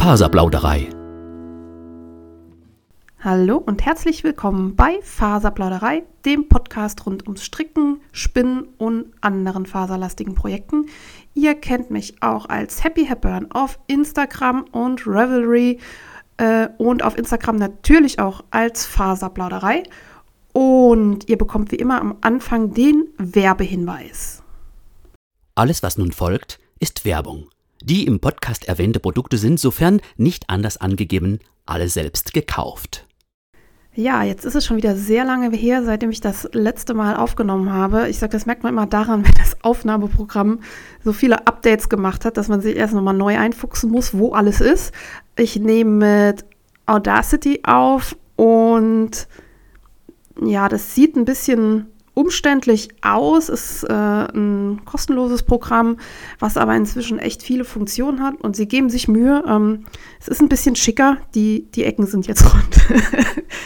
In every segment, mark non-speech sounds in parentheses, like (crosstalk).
Faserplauderei. Hallo und herzlich willkommen bei Faserplauderei, dem Podcast rund ums Stricken, Spinnen und anderen faserlastigen Projekten. Ihr kennt mich auch als Happy Hepburn auf Instagram und Revelry äh, und auf Instagram natürlich auch als Faserplauderei. Und ihr bekommt wie immer am Anfang den Werbehinweis. Alles, was nun folgt, ist Werbung. Die im Podcast erwähnte Produkte sind, sofern nicht anders angegeben, alle selbst gekauft. Ja, jetzt ist es schon wieder sehr lange her, seitdem ich das letzte Mal aufgenommen habe. Ich sage, das merkt man immer daran, (laughs) wenn das Aufnahmeprogramm so viele Updates gemacht hat, dass man sich erst nochmal neu einfuchsen muss, wo alles ist. Ich nehme mit Audacity auf und ja, das sieht ein bisschen umständlich aus, ist äh, ein kostenloses Programm, was aber inzwischen echt viele Funktionen hat und sie geben sich Mühe. Ähm, es ist ein bisschen schicker, die, die Ecken sind jetzt (laughs) rund.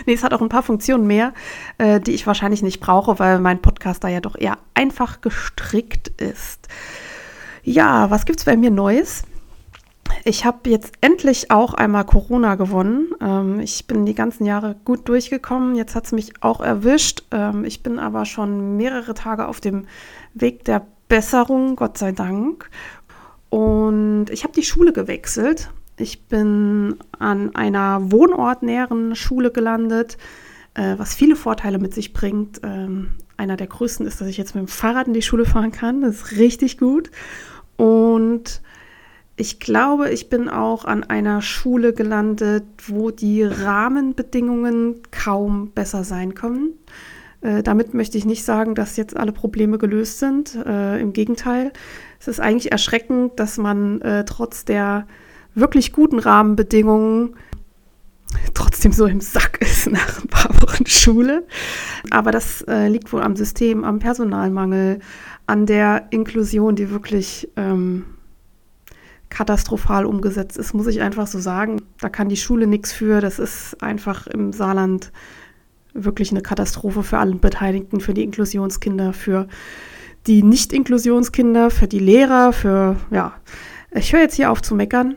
nee, es hat auch ein paar Funktionen mehr, äh, die ich wahrscheinlich nicht brauche, weil mein Podcast da ja doch eher einfach gestrickt ist. Ja, was gibt es bei mir Neues? Ich habe jetzt endlich auch einmal Corona gewonnen. Ähm, ich bin die ganzen Jahre gut durchgekommen. Jetzt hat es mich auch erwischt. Ähm, ich bin aber schon mehrere Tage auf dem Weg der Besserung, Gott sei Dank. Und ich habe die Schule gewechselt. Ich bin an einer wohnortnäheren Schule gelandet, äh, was viele Vorteile mit sich bringt. Ähm, einer der größten ist, dass ich jetzt mit dem Fahrrad in die Schule fahren kann. Das ist richtig gut. Und ich glaube, ich bin auch an einer Schule gelandet, wo die Rahmenbedingungen kaum besser sein können. Äh, damit möchte ich nicht sagen, dass jetzt alle Probleme gelöst sind. Äh, Im Gegenteil, es ist eigentlich erschreckend, dass man äh, trotz der wirklich guten Rahmenbedingungen trotzdem so im Sack ist nach ein paar Wochen Schule. Aber das äh, liegt wohl am System, am Personalmangel, an der Inklusion, die wirklich ähm, katastrophal umgesetzt ist, muss ich einfach so sagen. Da kann die Schule nichts für. Das ist einfach im Saarland wirklich eine Katastrophe für alle Beteiligten, für die Inklusionskinder, für die Nicht-Inklusionskinder, für die Lehrer, für, ja. Ich höre jetzt hier auf zu meckern.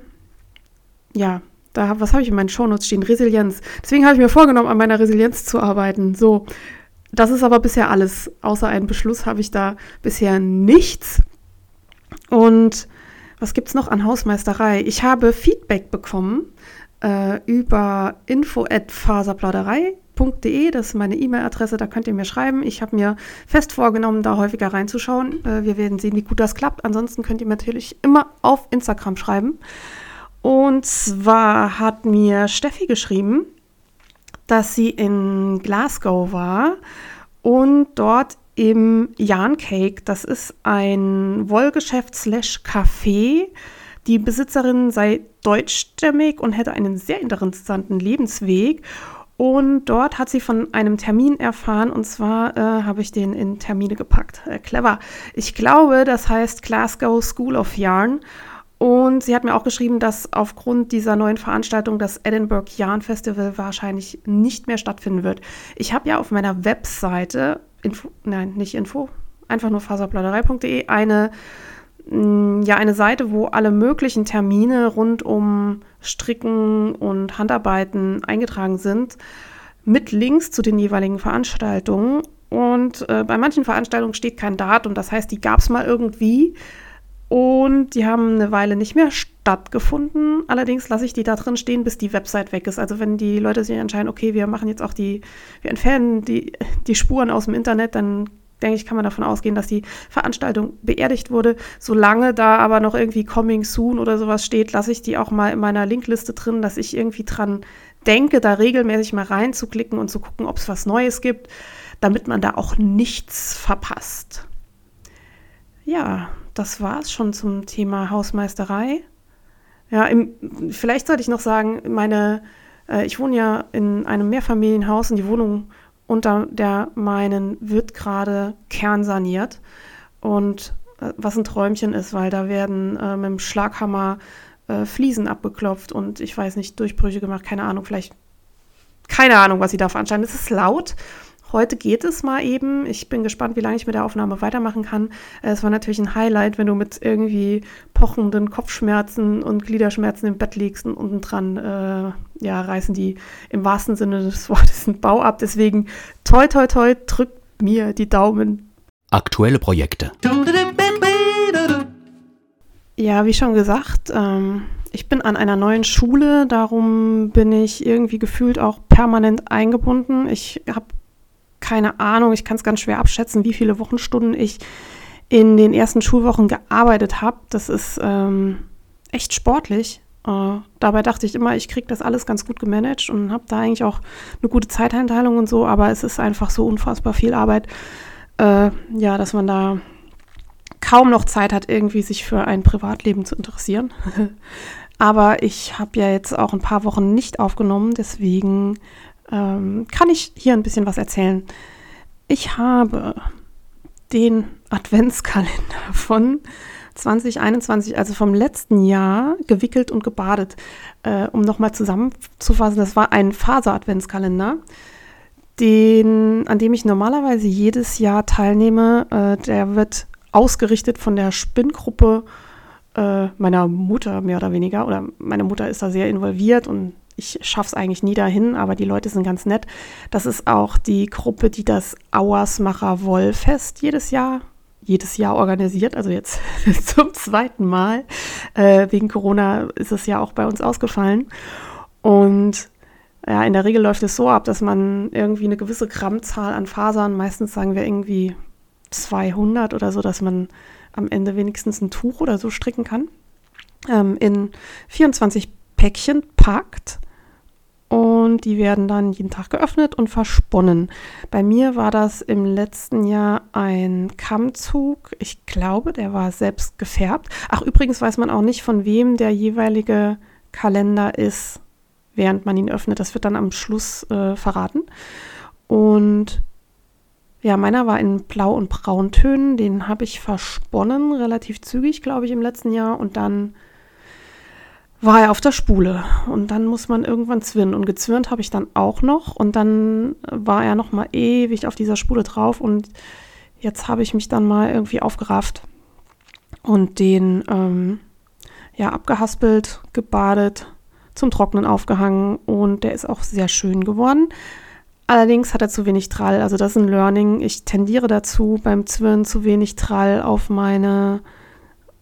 Ja, da, was habe ich in meinen Shownotes stehen? Resilienz. Deswegen habe ich mir vorgenommen, an meiner Resilienz zu arbeiten. So, das ist aber bisher alles. Außer einen Beschluss habe ich da bisher nichts. Und was gibt es noch an Hausmeisterei? Ich habe Feedback bekommen äh, über info@faserplauderei.de. Das ist meine E-Mail-Adresse, da könnt ihr mir schreiben. Ich habe mir fest vorgenommen, da häufiger reinzuschauen. Äh, wir werden sehen, wie gut das klappt. Ansonsten könnt ihr natürlich immer auf Instagram schreiben. Und zwar hat mir Steffi geschrieben, dass sie in Glasgow war und dort im Jan Cake. Das ist ein Wollgeschäft slash Café. Die Besitzerin sei deutschstämmig und hätte einen sehr interessanten Lebensweg. Und dort hat sie von einem Termin erfahren und zwar äh, habe ich den in Termine gepackt. Äh, clever. Ich glaube, das heißt Glasgow School of Yarn. Und sie hat mir auch geschrieben, dass aufgrund dieser neuen Veranstaltung das Edinburgh Yarn Festival wahrscheinlich nicht mehr stattfinden wird. Ich habe ja auf meiner Webseite Info, nein, nicht Info, einfach nur faserplauderei.de, eine, mm, ja, eine Seite, wo alle möglichen Termine rund um Stricken und Handarbeiten eingetragen sind, mit Links zu den jeweiligen Veranstaltungen. Und äh, bei manchen Veranstaltungen steht kein Datum, das heißt, die gab es mal irgendwie und die haben eine Weile nicht mehr stattgefunden. Allerdings lasse ich die da drin stehen, bis die Website weg ist. Also wenn die Leute sich entscheiden, okay, wir machen jetzt auch die, wir entfernen die, die Spuren aus dem Internet, dann denke ich, kann man davon ausgehen, dass die Veranstaltung beerdigt wurde. Solange da aber noch irgendwie Coming Soon oder sowas steht, lasse ich die auch mal in meiner Linkliste drin, dass ich irgendwie dran denke, da regelmäßig mal reinzuklicken und zu gucken, ob es was Neues gibt, damit man da auch nichts verpasst. Ja, das war es schon zum Thema Hausmeisterei. Ja, im, vielleicht sollte ich noch sagen, meine, äh, ich wohne ja in einem Mehrfamilienhaus und die Wohnung unter der meinen wird gerade kernsaniert. Und äh, was ein Träumchen ist, weil da werden äh, mit dem Schlaghammer äh, Fliesen abgeklopft und ich weiß nicht, Durchbrüche gemacht, keine Ahnung, vielleicht, keine Ahnung, was sie da veranstalten. Es ist laut Heute geht es mal eben. Ich bin gespannt, wie lange ich mit der Aufnahme weitermachen kann. Äh, es war natürlich ein Highlight, wenn du mit irgendwie pochenden Kopfschmerzen und Gliederschmerzen im Bett liegst und unten dran äh, ja, reißen die im wahrsten Sinne des (laughs) Wortes den Bau ab. Deswegen toi toi toi, drückt mir die Daumen. Aktuelle Projekte. Ja, wie schon gesagt, ähm, ich bin an einer neuen Schule, darum bin ich irgendwie gefühlt auch permanent eingebunden. Ich habe keine Ahnung, ich kann es ganz schwer abschätzen, wie viele Wochenstunden ich in den ersten Schulwochen gearbeitet habe. Das ist ähm, echt sportlich. Äh, dabei dachte ich immer, ich kriege das alles ganz gut gemanagt und habe da eigentlich auch eine gute Zeiteinteilung und so, aber es ist einfach so unfassbar viel Arbeit, äh, ja, dass man da kaum noch Zeit hat, irgendwie sich für ein Privatleben zu interessieren. (laughs) aber ich habe ja jetzt auch ein paar Wochen nicht aufgenommen, deswegen ähm, kann ich hier ein bisschen was erzählen. Ich habe den Adventskalender (laughs) von 2021, also vom letzten Jahr, gewickelt und gebadet. Äh, um nochmal zusammenzufassen, das war ein Faser-Adventskalender, den, an dem ich normalerweise jedes Jahr teilnehme. Äh, der wird ausgerichtet von der Spinngruppe äh, meiner Mutter, mehr oder weniger. Oder meine Mutter ist da sehr involviert und ich schaffe es eigentlich nie dahin, aber die Leute sind ganz nett. Das ist auch die Gruppe, die das Auersmacher Wollfest jedes Jahr jedes Jahr organisiert, also jetzt (laughs) zum zweiten Mal. Äh, wegen Corona ist es ja auch bei uns ausgefallen. Und ja, in der Regel läuft es so ab, dass man irgendwie eine gewisse Grammzahl an Fasern, meistens sagen wir irgendwie 200 oder so, dass man am Ende wenigstens ein Tuch oder so stricken kann, ähm, in 24 Päckchen packt und die werden dann jeden Tag geöffnet und versponnen. Bei mir war das im letzten Jahr ein Kammzug. Ich glaube, der war selbst gefärbt. Ach, übrigens weiß man auch nicht, von wem der jeweilige Kalender ist, während man ihn öffnet. Das wird dann am Schluss äh, verraten. Und ja, meiner war in Blau- und Brauntönen. Den habe ich versponnen, relativ zügig, glaube ich, im letzten Jahr. Und dann war er auf der Spule. Und dann muss man irgendwann zwirnen. Und gezwirnt habe ich dann auch noch. Und dann war er noch mal ewig auf dieser Spule drauf. Und jetzt habe ich mich dann mal irgendwie aufgerafft und den ähm, ja abgehaspelt, gebadet, zum Trocknen aufgehangen. Und der ist auch sehr schön geworden. Allerdings hat er zu wenig Trall, also das ist ein Learning. Ich tendiere dazu, beim Zwirnen zu wenig Trall auf meine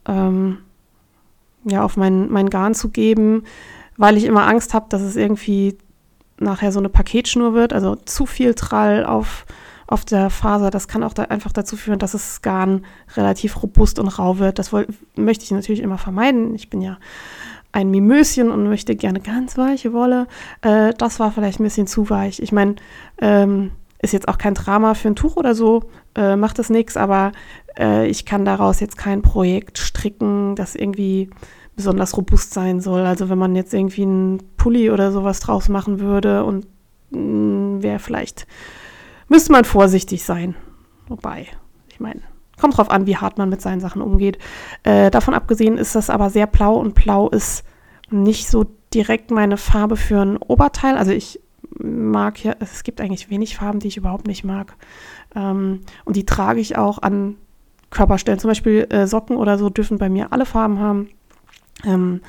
ähm, ja, auf mein, mein Garn zu geben, weil ich immer Angst habe, dass es irgendwie nachher so eine Paketschnur wird, also zu viel Trall auf, auf der Faser. Das kann auch da einfach dazu führen, dass das Garn relativ robust und rau wird. Das woll, möchte ich natürlich immer vermeiden. Ich bin ja ein Mimöschen und möchte gerne ganz weiche Wolle. Äh, das war vielleicht ein bisschen zu weich. Ich meine, ähm, ist jetzt auch kein Drama für ein Tuch oder so, äh, macht das nichts, aber äh, ich kann daraus jetzt kein Projekt stricken, das irgendwie besonders robust sein soll. Also wenn man jetzt irgendwie einen Pulli oder sowas draus machen würde und mm, wäre vielleicht, müsste man vorsichtig sein. Wobei, ich meine, kommt drauf an, wie hart man mit seinen Sachen umgeht. Äh, davon abgesehen ist das aber sehr blau und blau ist nicht so direkt meine Farbe für ein Oberteil. Also ich mag ja, es gibt eigentlich wenig Farben, die ich überhaupt nicht mag. Ähm, und die trage ich auch an Körperstellen. Zum Beispiel äh, Socken oder so dürfen bei mir alle Farben haben. Ähm,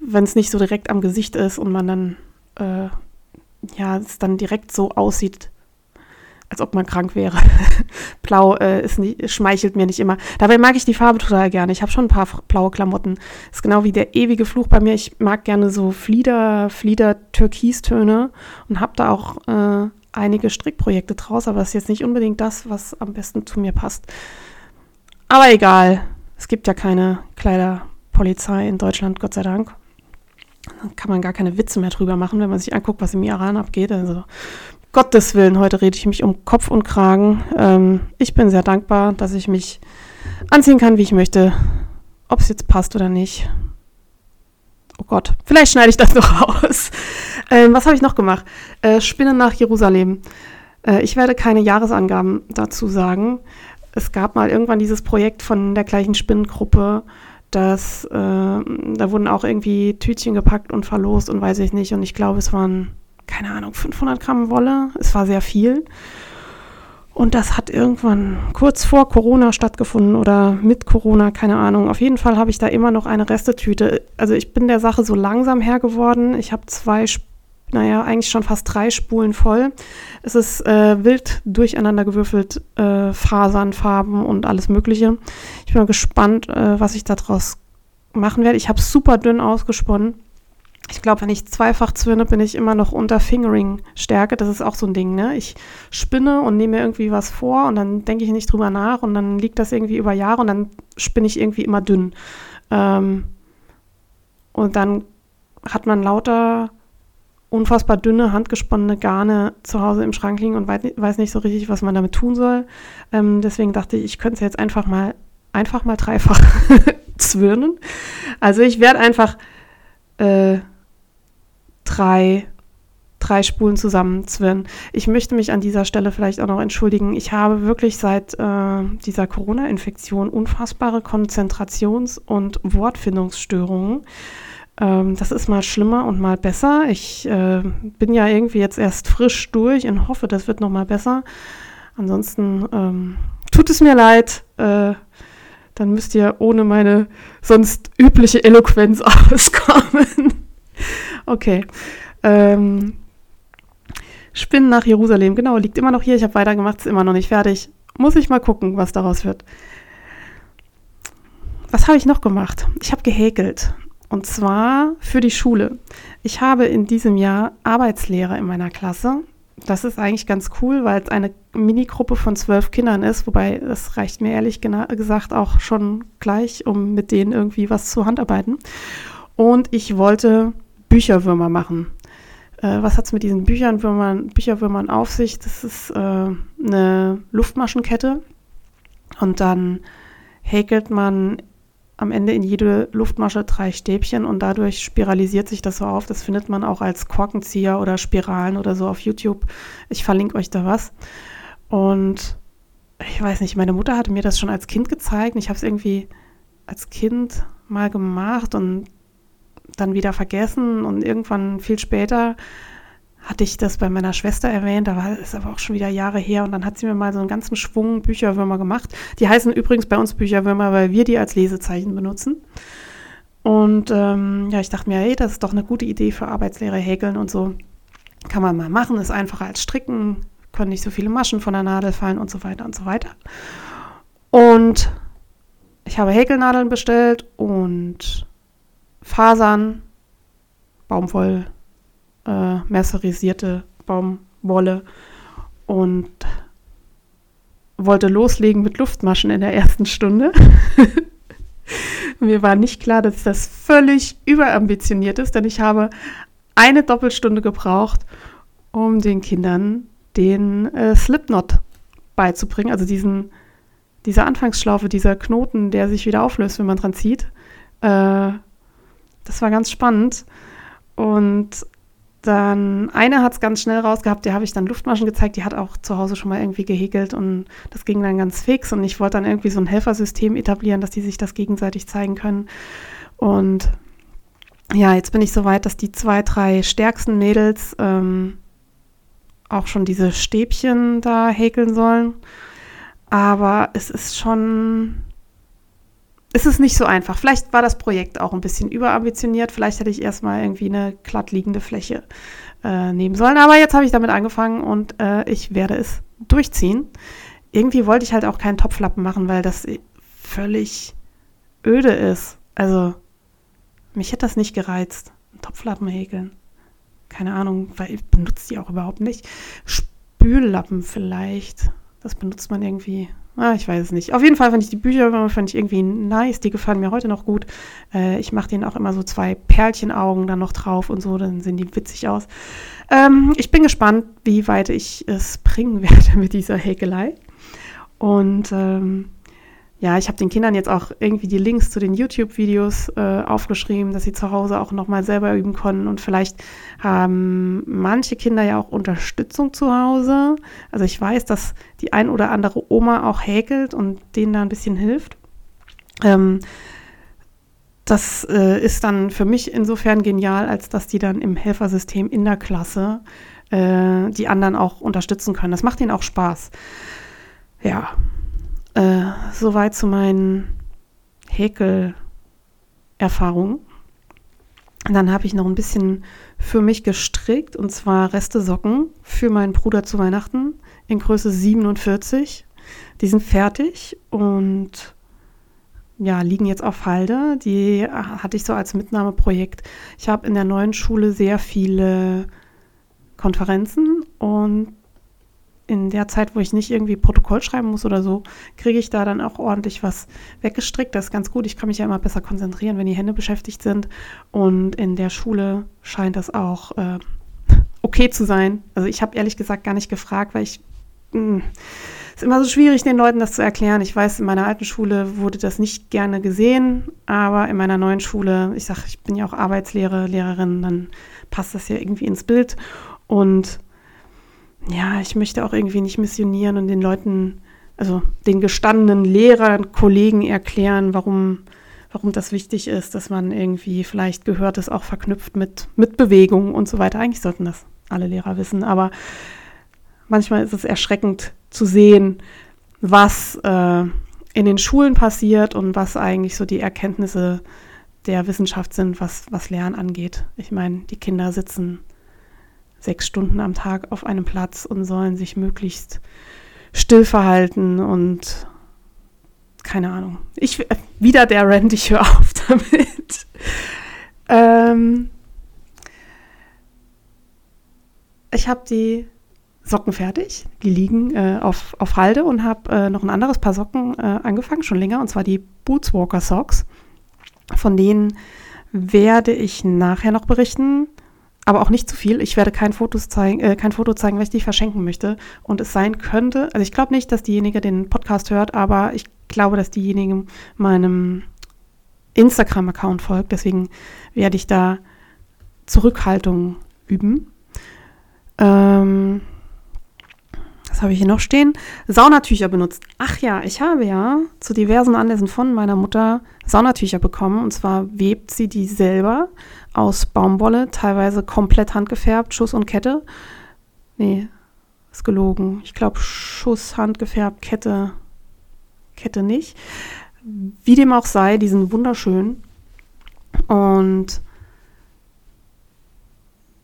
Wenn es nicht so direkt am Gesicht ist und man dann, äh, ja, es dann direkt so aussieht, als ob man krank wäre. (laughs) Blau äh, ist nicht, schmeichelt mir nicht immer. Dabei mag ich die Farbe total gerne. Ich habe schon ein paar blaue Klamotten. Ist genau wie der ewige Fluch bei mir. Ich mag gerne so Flieder, Flieder, Türkistöne und habe da auch äh, einige Strickprojekte draus, aber das ist jetzt nicht unbedingt das, was am besten zu mir passt. Aber egal. Es gibt ja keine Kleiderpolizei in Deutschland, Gott sei Dank. Da kann man gar keine Witze mehr drüber machen, wenn man sich anguckt, was im Iran abgeht. Also Gottes Willen, heute rede ich mich um Kopf und Kragen. Ähm, ich bin sehr dankbar, dass ich mich anziehen kann, wie ich möchte. Ob es jetzt passt oder nicht. Oh Gott, vielleicht schneide ich das (laughs) noch aus. Ähm, was habe ich noch gemacht? Äh, Spinnen nach Jerusalem. Äh, ich werde keine Jahresangaben dazu sagen. Es gab mal irgendwann dieses Projekt von der gleichen Spinnengruppe, dass äh, da wurden auch irgendwie Tütchen gepackt und verlost und weiß ich nicht. Und ich glaube, es waren keine Ahnung, 500 Gramm Wolle. Es war sehr viel. Und das hat irgendwann kurz vor Corona stattgefunden oder mit Corona, keine Ahnung. Auf jeden Fall habe ich da immer noch eine Restetüte. Also ich bin der Sache so langsam Herr geworden. Ich habe zwei, naja, eigentlich schon fast drei Spulen voll. Es ist äh, wild durcheinander gewürfelt, äh, Fasern, Farben und alles Mögliche. Ich bin mal gespannt, äh, was ich daraus machen werde. Ich habe super dünn ausgesponnen ich glaube, wenn ich zweifach zwirne, bin ich immer noch unter Fingering-Stärke. Das ist auch so ein Ding, ne? Ich spinne und nehme mir irgendwie was vor und dann denke ich nicht drüber nach und dann liegt das irgendwie über Jahre und dann spinne ich irgendwie immer dünn. Ähm, und dann hat man lauter unfassbar dünne, handgesponnene Garne zu Hause im Schrank liegen und weiß nicht so richtig, was man damit tun soll. Ähm, deswegen dachte ich, ich könnte es jetzt einfach mal, einfach mal dreifach (laughs) zwirnen. Also ich werde einfach äh, drei, drei Spulen zusammenzwirren. Ich möchte mich an dieser Stelle vielleicht auch noch entschuldigen. Ich habe wirklich seit äh, dieser Corona-Infektion unfassbare Konzentrations- und Wortfindungsstörungen. Ähm, das ist mal schlimmer und mal besser. Ich äh, bin ja irgendwie jetzt erst frisch durch und hoffe, das wird noch mal besser. Ansonsten ähm, tut es mir leid. Äh, dann müsst ihr ohne meine sonst übliche Eloquenz (laughs) auskommen. Okay. Ähm, Spinnen nach Jerusalem. Genau, liegt immer noch hier. Ich habe weitergemacht, ist immer noch nicht fertig. Muss ich mal gucken, was daraus wird. Was habe ich noch gemacht? Ich habe gehäkelt. Und zwar für die Schule. Ich habe in diesem Jahr Arbeitslehre in meiner Klasse. Das ist eigentlich ganz cool, weil es eine Minigruppe von zwölf Kindern ist, wobei das reicht mir ehrlich gesagt auch schon gleich, um mit denen irgendwie was zu handarbeiten. Und ich wollte Bücherwürmer machen. Äh, was hat es mit diesen Büchernwürmern, Bücherwürmern auf sich? Das ist äh, eine Luftmaschenkette und dann häkelt man am Ende in jede Luftmasche drei Stäbchen und dadurch spiralisiert sich das so auf. Das findet man auch als Korkenzieher oder Spiralen oder so auf YouTube. Ich verlinke euch da was. Und ich weiß nicht, meine Mutter hatte mir das schon als Kind gezeigt. Ich habe es irgendwie als Kind mal gemacht und dann wieder vergessen und irgendwann viel später hatte ich das bei meiner Schwester erwähnt, da war es aber auch schon wieder Jahre her und dann hat sie mir mal so einen ganzen Schwung Bücherwürmer gemacht. Die heißen übrigens bei uns Bücherwürmer, weil wir die als Lesezeichen benutzen. Und ähm, ja, ich dachte mir, hey, das ist doch eine gute Idee für Arbeitslehre häkeln und so. Kann man mal machen, ist einfacher als stricken, können nicht so viele Maschen von der Nadel fallen und so weiter und so weiter. Und ich habe Häkelnadeln bestellt und Fasern, Baumwoll, äh, mercerisierte Baumwolle und wollte loslegen mit Luftmaschen in der ersten Stunde. (laughs) Mir war nicht klar, dass das völlig überambitioniert ist, denn ich habe eine Doppelstunde gebraucht, um den Kindern den äh, Slipknot beizubringen, also diesen, diese Anfangsschlaufe, dieser Knoten, der sich wieder auflöst, wenn man dran zieht. Äh, das war ganz spannend. Und dann eine hat es ganz schnell rausgehabt, der habe ich dann Luftmaschen gezeigt, die hat auch zu Hause schon mal irgendwie gehäkelt und das ging dann ganz fix und ich wollte dann irgendwie so ein Helfersystem etablieren, dass die sich das gegenseitig zeigen können. Und ja, jetzt bin ich so weit, dass die zwei, drei stärksten Mädels ähm, auch schon diese Stäbchen da häkeln sollen. Aber es ist schon es ist nicht so einfach. Vielleicht war das Projekt auch ein bisschen überambitioniert. Vielleicht hätte ich erstmal irgendwie eine glatt liegende Fläche äh, nehmen sollen. Aber jetzt habe ich damit angefangen und äh, ich werde es durchziehen. Irgendwie wollte ich halt auch keinen Topflappen machen, weil das völlig öde ist. Also, mich hätte das nicht gereizt. Topflappen häkeln. Keine Ahnung, weil ich benutze die auch überhaupt nicht. Spüllappen vielleicht. Das benutzt man irgendwie Ah, ich weiß es nicht. Auf jeden Fall fand ich die Bücher fand ich irgendwie nice. Die gefallen mir heute noch gut. Äh, ich mache denen auch immer so zwei Perlchenaugen dann noch drauf und so. Dann sehen die witzig aus. Ähm, ich bin gespannt, wie weit ich es bringen (laughs) werde mit dieser Häkelei. Und ähm, ja, ich habe den Kindern jetzt auch irgendwie die Links zu den YouTube-Videos äh, aufgeschrieben, dass sie zu Hause auch nochmal selber üben können. Und vielleicht haben manche Kinder ja auch Unterstützung zu Hause. Also ich weiß, dass die ein oder andere Oma auch häkelt und denen da ein bisschen hilft. Ähm, das äh, ist dann für mich insofern genial, als dass die dann im Helfersystem in der Klasse äh, die anderen auch unterstützen können. Das macht ihnen auch Spaß. Ja, äh, soweit zu meinen Häkel-Erfahrungen. Dann habe ich noch ein bisschen für mich gestrickt und zwar Reste Socken für meinen Bruder zu Weihnachten in Größe 47. Die sind fertig und ja, liegen jetzt auf Halde. Die hatte ich so als Mitnahmeprojekt. Ich habe in der neuen Schule sehr viele Konferenzen und in der Zeit, wo ich nicht irgendwie Protokoll schreiben muss oder so, kriege ich da dann auch ordentlich was weggestrickt. Das ist ganz gut. Ich kann mich ja immer besser konzentrieren, wenn die Hände beschäftigt sind. Und in der Schule scheint das auch äh, okay zu sein. Also ich habe ehrlich gesagt gar nicht gefragt, weil ich hm, es ist immer so schwierig, den Leuten das zu erklären. Ich weiß, in meiner alten Schule wurde das nicht gerne gesehen, aber in meiner neuen Schule, ich sage, ich bin ja auch Arbeitslehre, Lehrerin, dann passt das ja irgendwie ins Bild. Und ja, ich möchte auch irgendwie nicht missionieren und den Leuten, also den gestandenen Lehrern, Kollegen erklären, warum, warum das wichtig ist, dass man irgendwie vielleicht gehört es auch verknüpft mit, mit Bewegung und so weiter. Eigentlich sollten das alle Lehrer wissen, aber manchmal ist es erschreckend zu sehen, was äh, in den Schulen passiert und was eigentlich so die Erkenntnisse der Wissenschaft sind, was, was Lernen angeht. Ich meine, die Kinder sitzen sechs Stunden am Tag auf einem Platz und sollen sich möglichst still verhalten und keine Ahnung. Ich wieder der Rand, ich höre auf (laughs) damit. ähm, ich habe die Socken fertig. Die liegen äh, auf, auf Halde und habe äh, noch ein anderes Paar Socken äh, angefangen, schon länger, und zwar die Bootswalker Socks. Von denen werde ich nachher noch berichten, aber auch nicht zu viel. Ich werde kein, Fotos zeigen, äh, kein Foto zeigen, weil ich die verschenken möchte. Und es sein könnte, also ich glaube nicht, dass diejenige den Podcast hört, aber ich glaube, dass diejenige meinem Instagram-Account folgt. Deswegen werde ich da Zurückhaltung üben. Ähm, was habe ich hier noch stehen? Saunatücher benutzt. Ach ja, ich habe ja zu diversen Anlässen von meiner Mutter Saunatücher bekommen. Und zwar webt sie die selber aus Baumwolle, teilweise komplett handgefärbt, Schuss und Kette. Nee, ist gelogen. Ich glaube, Schuss, handgefärbt, Kette, Kette nicht. Wie dem auch sei, die sind wunderschön. Und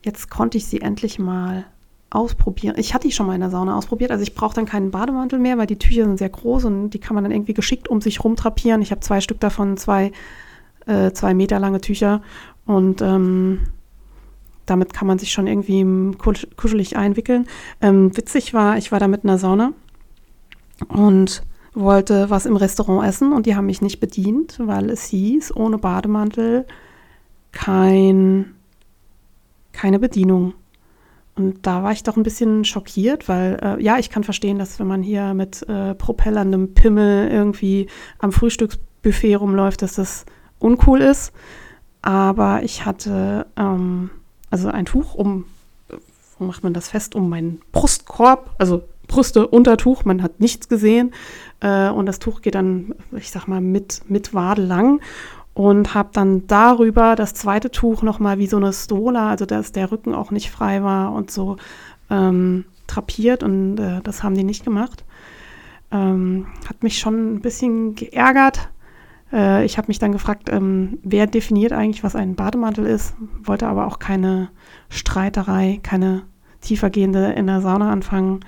jetzt konnte ich sie endlich mal ausprobieren. Ich hatte die schon mal in der Sauna ausprobiert. Also ich brauche dann keinen Bademantel mehr, weil die Tücher sind sehr groß und die kann man dann irgendwie geschickt um sich rumtrapieren. Ich habe zwei Stück davon, zwei, äh, zwei Meter lange Tücher. Und ähm, damit kann man sich schon irgendwie kuschelig einwickeln. Ähm, witzig war, ich war da mit einer Sauna und wollte was im Restaurant essen und die haben mich nicht bedient, weil es hieß, ohne Bademantel kein, keine Bedienung. Und da war ich doch ein bisschen schockiert, weil äh, ja, ich kann verstehen, dass wenn man hier mit äh, propellerndem Pimmel irgendwie am Frühstücksbuffet rumläuft, dass das uncool ist. Aber ich hatte ähm, also ein Tuch um, wo macht man das fest, um meinen Brustkorb, also Brüste, Untertuch, man hat nichts gesehen. Äh, und das Tuch geht dann, ich sag mal, mit, mit Wade lang und habe dann darüber das zweite Tuch nochmal wie so eine Stola, also dass der Rücken auch nicht frei war und so ähm, trapiert und äh, das haben die nicht gemacht. Ähm, hat mich schon ein bisschen geärgert. Äh, ich habe mich dann gefragt, ähm, wer definiert eigentlich, was ein Bademantel ist, wollte aber auch keine Streiterei, keine tiefergehende in der Sauna anfangen,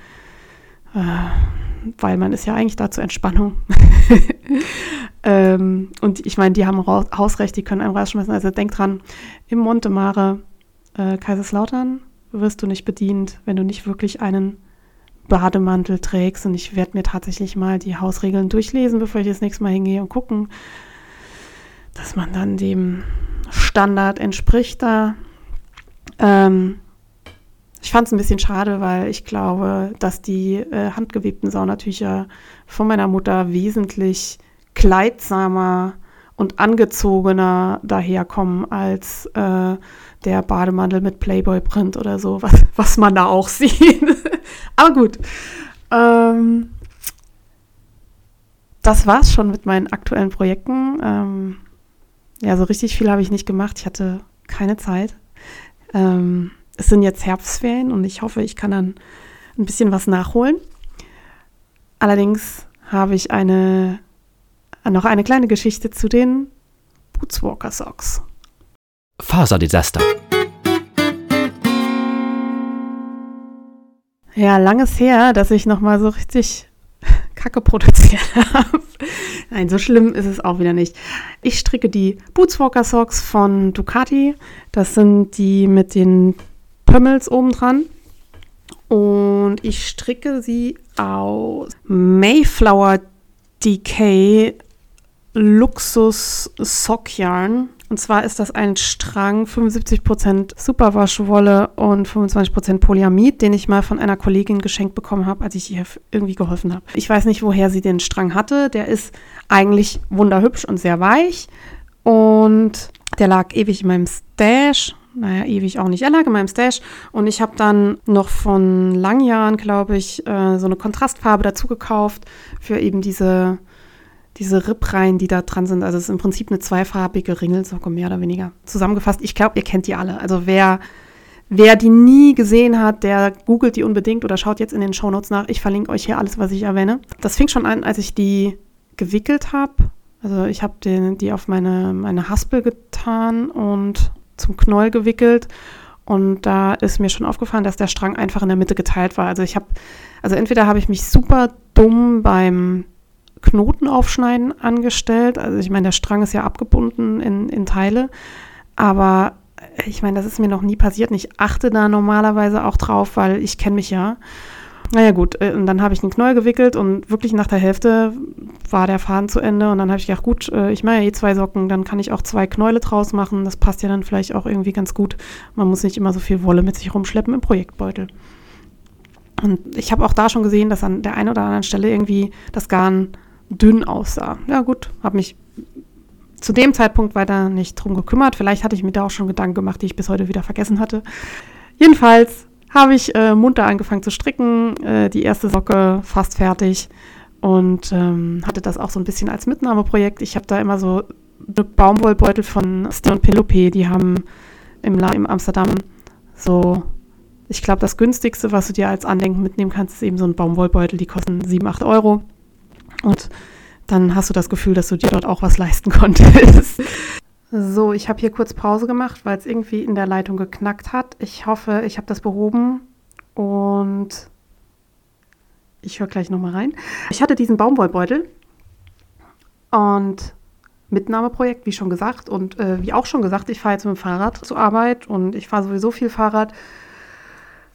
äh, weil man ist ja eigentlich da zur Entspannung. (laughs) Ähm, und ich meine, die haben Hausrecht, die können einen rausschmeißen. Also denk dran, im Monte Mare äh, Kaiserslautern wirst du nicht bedient, wenn du nicht wirklich einen Bademantel trägst. Und ich werde mir tatsächlich mal die Hausregeln durchlesen, bevor ich das nächste Mal hingehe und gucken, dass man dann dem Standard entspricht da. Ähm, ich fand es ein bisschen schade, weil ich glaube, dass die äh, handgewebten Saunatücher von meiner Mutter wesentlich kleidsamer und angezogener daherkommen als äh, der Bademantel mit Playboy-Print oder so, was, was man da auch (laughs) sieht. Aber gut. Ähm, das war's schon mit meinen aktuellen Projekten. Ähm, ja, so richtig viel habe ich nicht gemacht. Ich hatte keine Zeit. Ähm, es sind jetzt Herbstferien und ich hoffe, ich kann dann ein bisschen was nachholen. Allerdings habe ich eine, noch eine kleine Geschichte zu den Bootswalker Socks. Faserdesaster. Ja, langes her, dass ich nochmal so richtig (laughs) Kacke produziert (laughs) habe. Nein, so schlimm ist es auch wieder nicht. Ich stricke die Bootswalker Socks von Ducati. Das sind die mit den Pömmels oben dran. Und ich stricke sie aus Mayflower Decay Luxus Sockjarn. Und zwar ist das ein Strang 75% Superwaschwolle und 25% Polyamid, den ich mal von einer Kollegin geschenkt bekommen habe, als ich ihr irgendwie geholfen habe. Ich weiß nicht, woher sie den Strang hatte. Der ist eigentlich wunderhübsch und sehr weich. Und der lag ewig in meinem Stash. Naja, ewig auch nicht. Er lag in meinem Stash. Und ich habe dann noch von langen Jahren, glaube ich, äh, so eine Kontrastfarbe dazu gekauft für eben diese diese Rippreihen, die da dran sind. Also es ist im Prinzip eine zweifarbige Ringelsocke, mehr oder weniger. Zusammengefasst, ich glaube, ihr kennt die alle. Also wer, wer die nie gesehen hat, der googelt die unbedingt oder schaut jetzt in den Shownotes nach. Ich verlinke euch hier alles, was ich erwähne. Das fing schon an, als ich die gewickelt habe. Also ich habe die auf meine, meine Haspel getan und zum Knäuel gewickelt. Und da ist mir schon aufgefallen, dass der Strang einfach in der Mitte geteilt war. Also ich habe, also entweder habe ich mich super dumm beim Knoten aufschneiden angestellt. Also ich meine, der Strang ist ja abgebunden in, in Teile, aber ich meine, das ist mir noch nie passiert und ich achte da normalerweise auch drauf, weil ich kenne mich ja. Naja gut, äh, und dann habe ich den Knäuel gewickelt und wirklich nach der Hälfte war der Faden zu Ende und dann habe ich gedacht, gut, äh, ich mache ja eh zwei Socken, dann kann ich auch zwei Knäule draus machen. Das passt ja dann vielleicht auch irgendwie ganz gut. Man muss nicht immer so viel Wolle mit sich rumschleppen im Projektbeutel. Und ich habe auch da schon gesehen, dass an der einen oder anderen Stelle irgendwie das Garn dünn aussah. Ja gut, habe mich zu dem Zeitpunkt weiter nicht drum gekümmert. Vielleicht hatte ich mir da auch schon Gedanken gemacht, die ich bis heute wieder vergessen hatte. Jedenfalls habe ich äh, munter angefangen zu stricken, äh, die erste Socke fast fertig und ähm, hatte das auch so ein bisschen als Mitnahmeprojekt. Ich habe da immer so Baumwollbeutel von Stone Pelope, die haben im, La im Amsterdam so, ich glaube, das günstigste, was du dir als Andenken mitnehmen kannst, ist eben so ein Baumwollbeutel, die kosten 7, 8 Euro. Und dann hast du das Gefühl, dass du dir dort auch was leisten (laughs) konntest. So, ich habe hier kurz Pause gemacht, weil es irgendwie in der Leitung geknackt hat. Ich hoffe, ich habe das behoben und ich höre gleich nochmal rein. Ich hatte diesen Baumwollbeutel und Mitnahmeprojekt, wie schon gesagt. Und äh, wie auch schon gesagt, ich fahre jetzt mit dem Fahrrad zur Arbeit und ich fahre sowieso viel Fahrrad.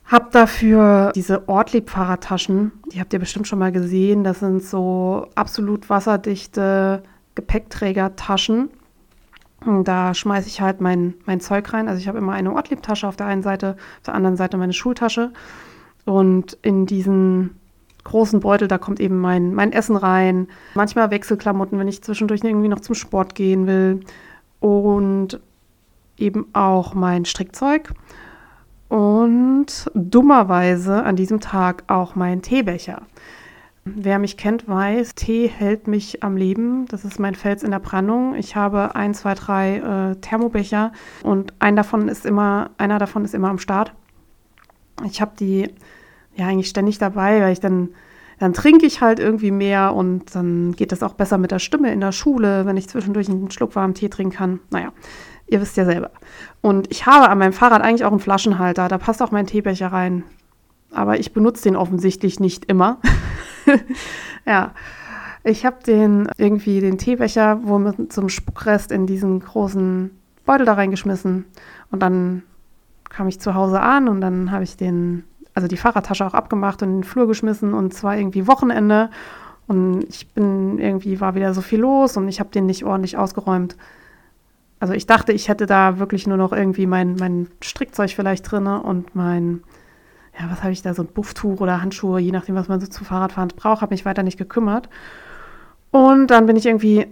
Hab dafür diese Ortlieb-Fahrradtaschen, die habt ihr bestimmt schon mal gesehen. Das sind so absolut wasserdichte Gepäckträgertaschen. Da schmeiße ich halt mein, mein Zeug rein. Also ich habe immer eine Ortlieb-Tasche auf der einen Seite, auf der anderen Seite meine Schultasche. Und in diesen großen Beutel, da kommt eben mein, mein Essen rein. Manchmal Wechselklamotten, wenn ich zwischendurch irgendwie noch zum Sport gehen will. Und eben auch mein Strickzeug und dummerweise an diesem Tag auch mein Teebecher. Wer mich kennt, weiß, Tee hält mich am Leben. Das ist mein Fels in der Brandung. Ich habe ein, zwei, drei äh, Thermobecher und ein davon ist immer, einer davon ist immer am Start. Ich habe die ja eigentlich ständig dabei, weil ich dann, dann trinke ich halt irgendwie mehr und dann geht es auch besser mit der Stimme in der Schule, wenn ich zwischendurch einen Schluck warmen Tee trinken kann. Naja, Ihr wisst ja selber. Und ich habe an meinem Fahrrad eigentlich auch einen Flaschenhalter. Da passt auch mein Teebecher rein. Aber ich benutze den offensichtlich nicht immer. (laughs) (laughs) ja. Ich habe den irgendwie den Teebecher wo mit zum Spuckrest in diesen großen Beutel da reingeschmissen. Und dann kam ich zu Hause an und dann habe ich den, also die Fahrradtasche auch abgemacht und in den Flur geschmissen und zwar irgendwie Wochenende. Und ich bin irgendwie, war wieder so viel los und ich habe den nicht ordentlich ausgeräumt. Also ich dachte, ich hätte da wirklich nur noch irgendwie mein, mein Strickzeug vielleicht drin und mein, ja, was habe ich da, so ein Bufftuch oder Handschuhe, je nachdem, was man so zu Fahrradfahren braucht, habe mich weiter nicht gekümmert. Und dann bin ich irgendwie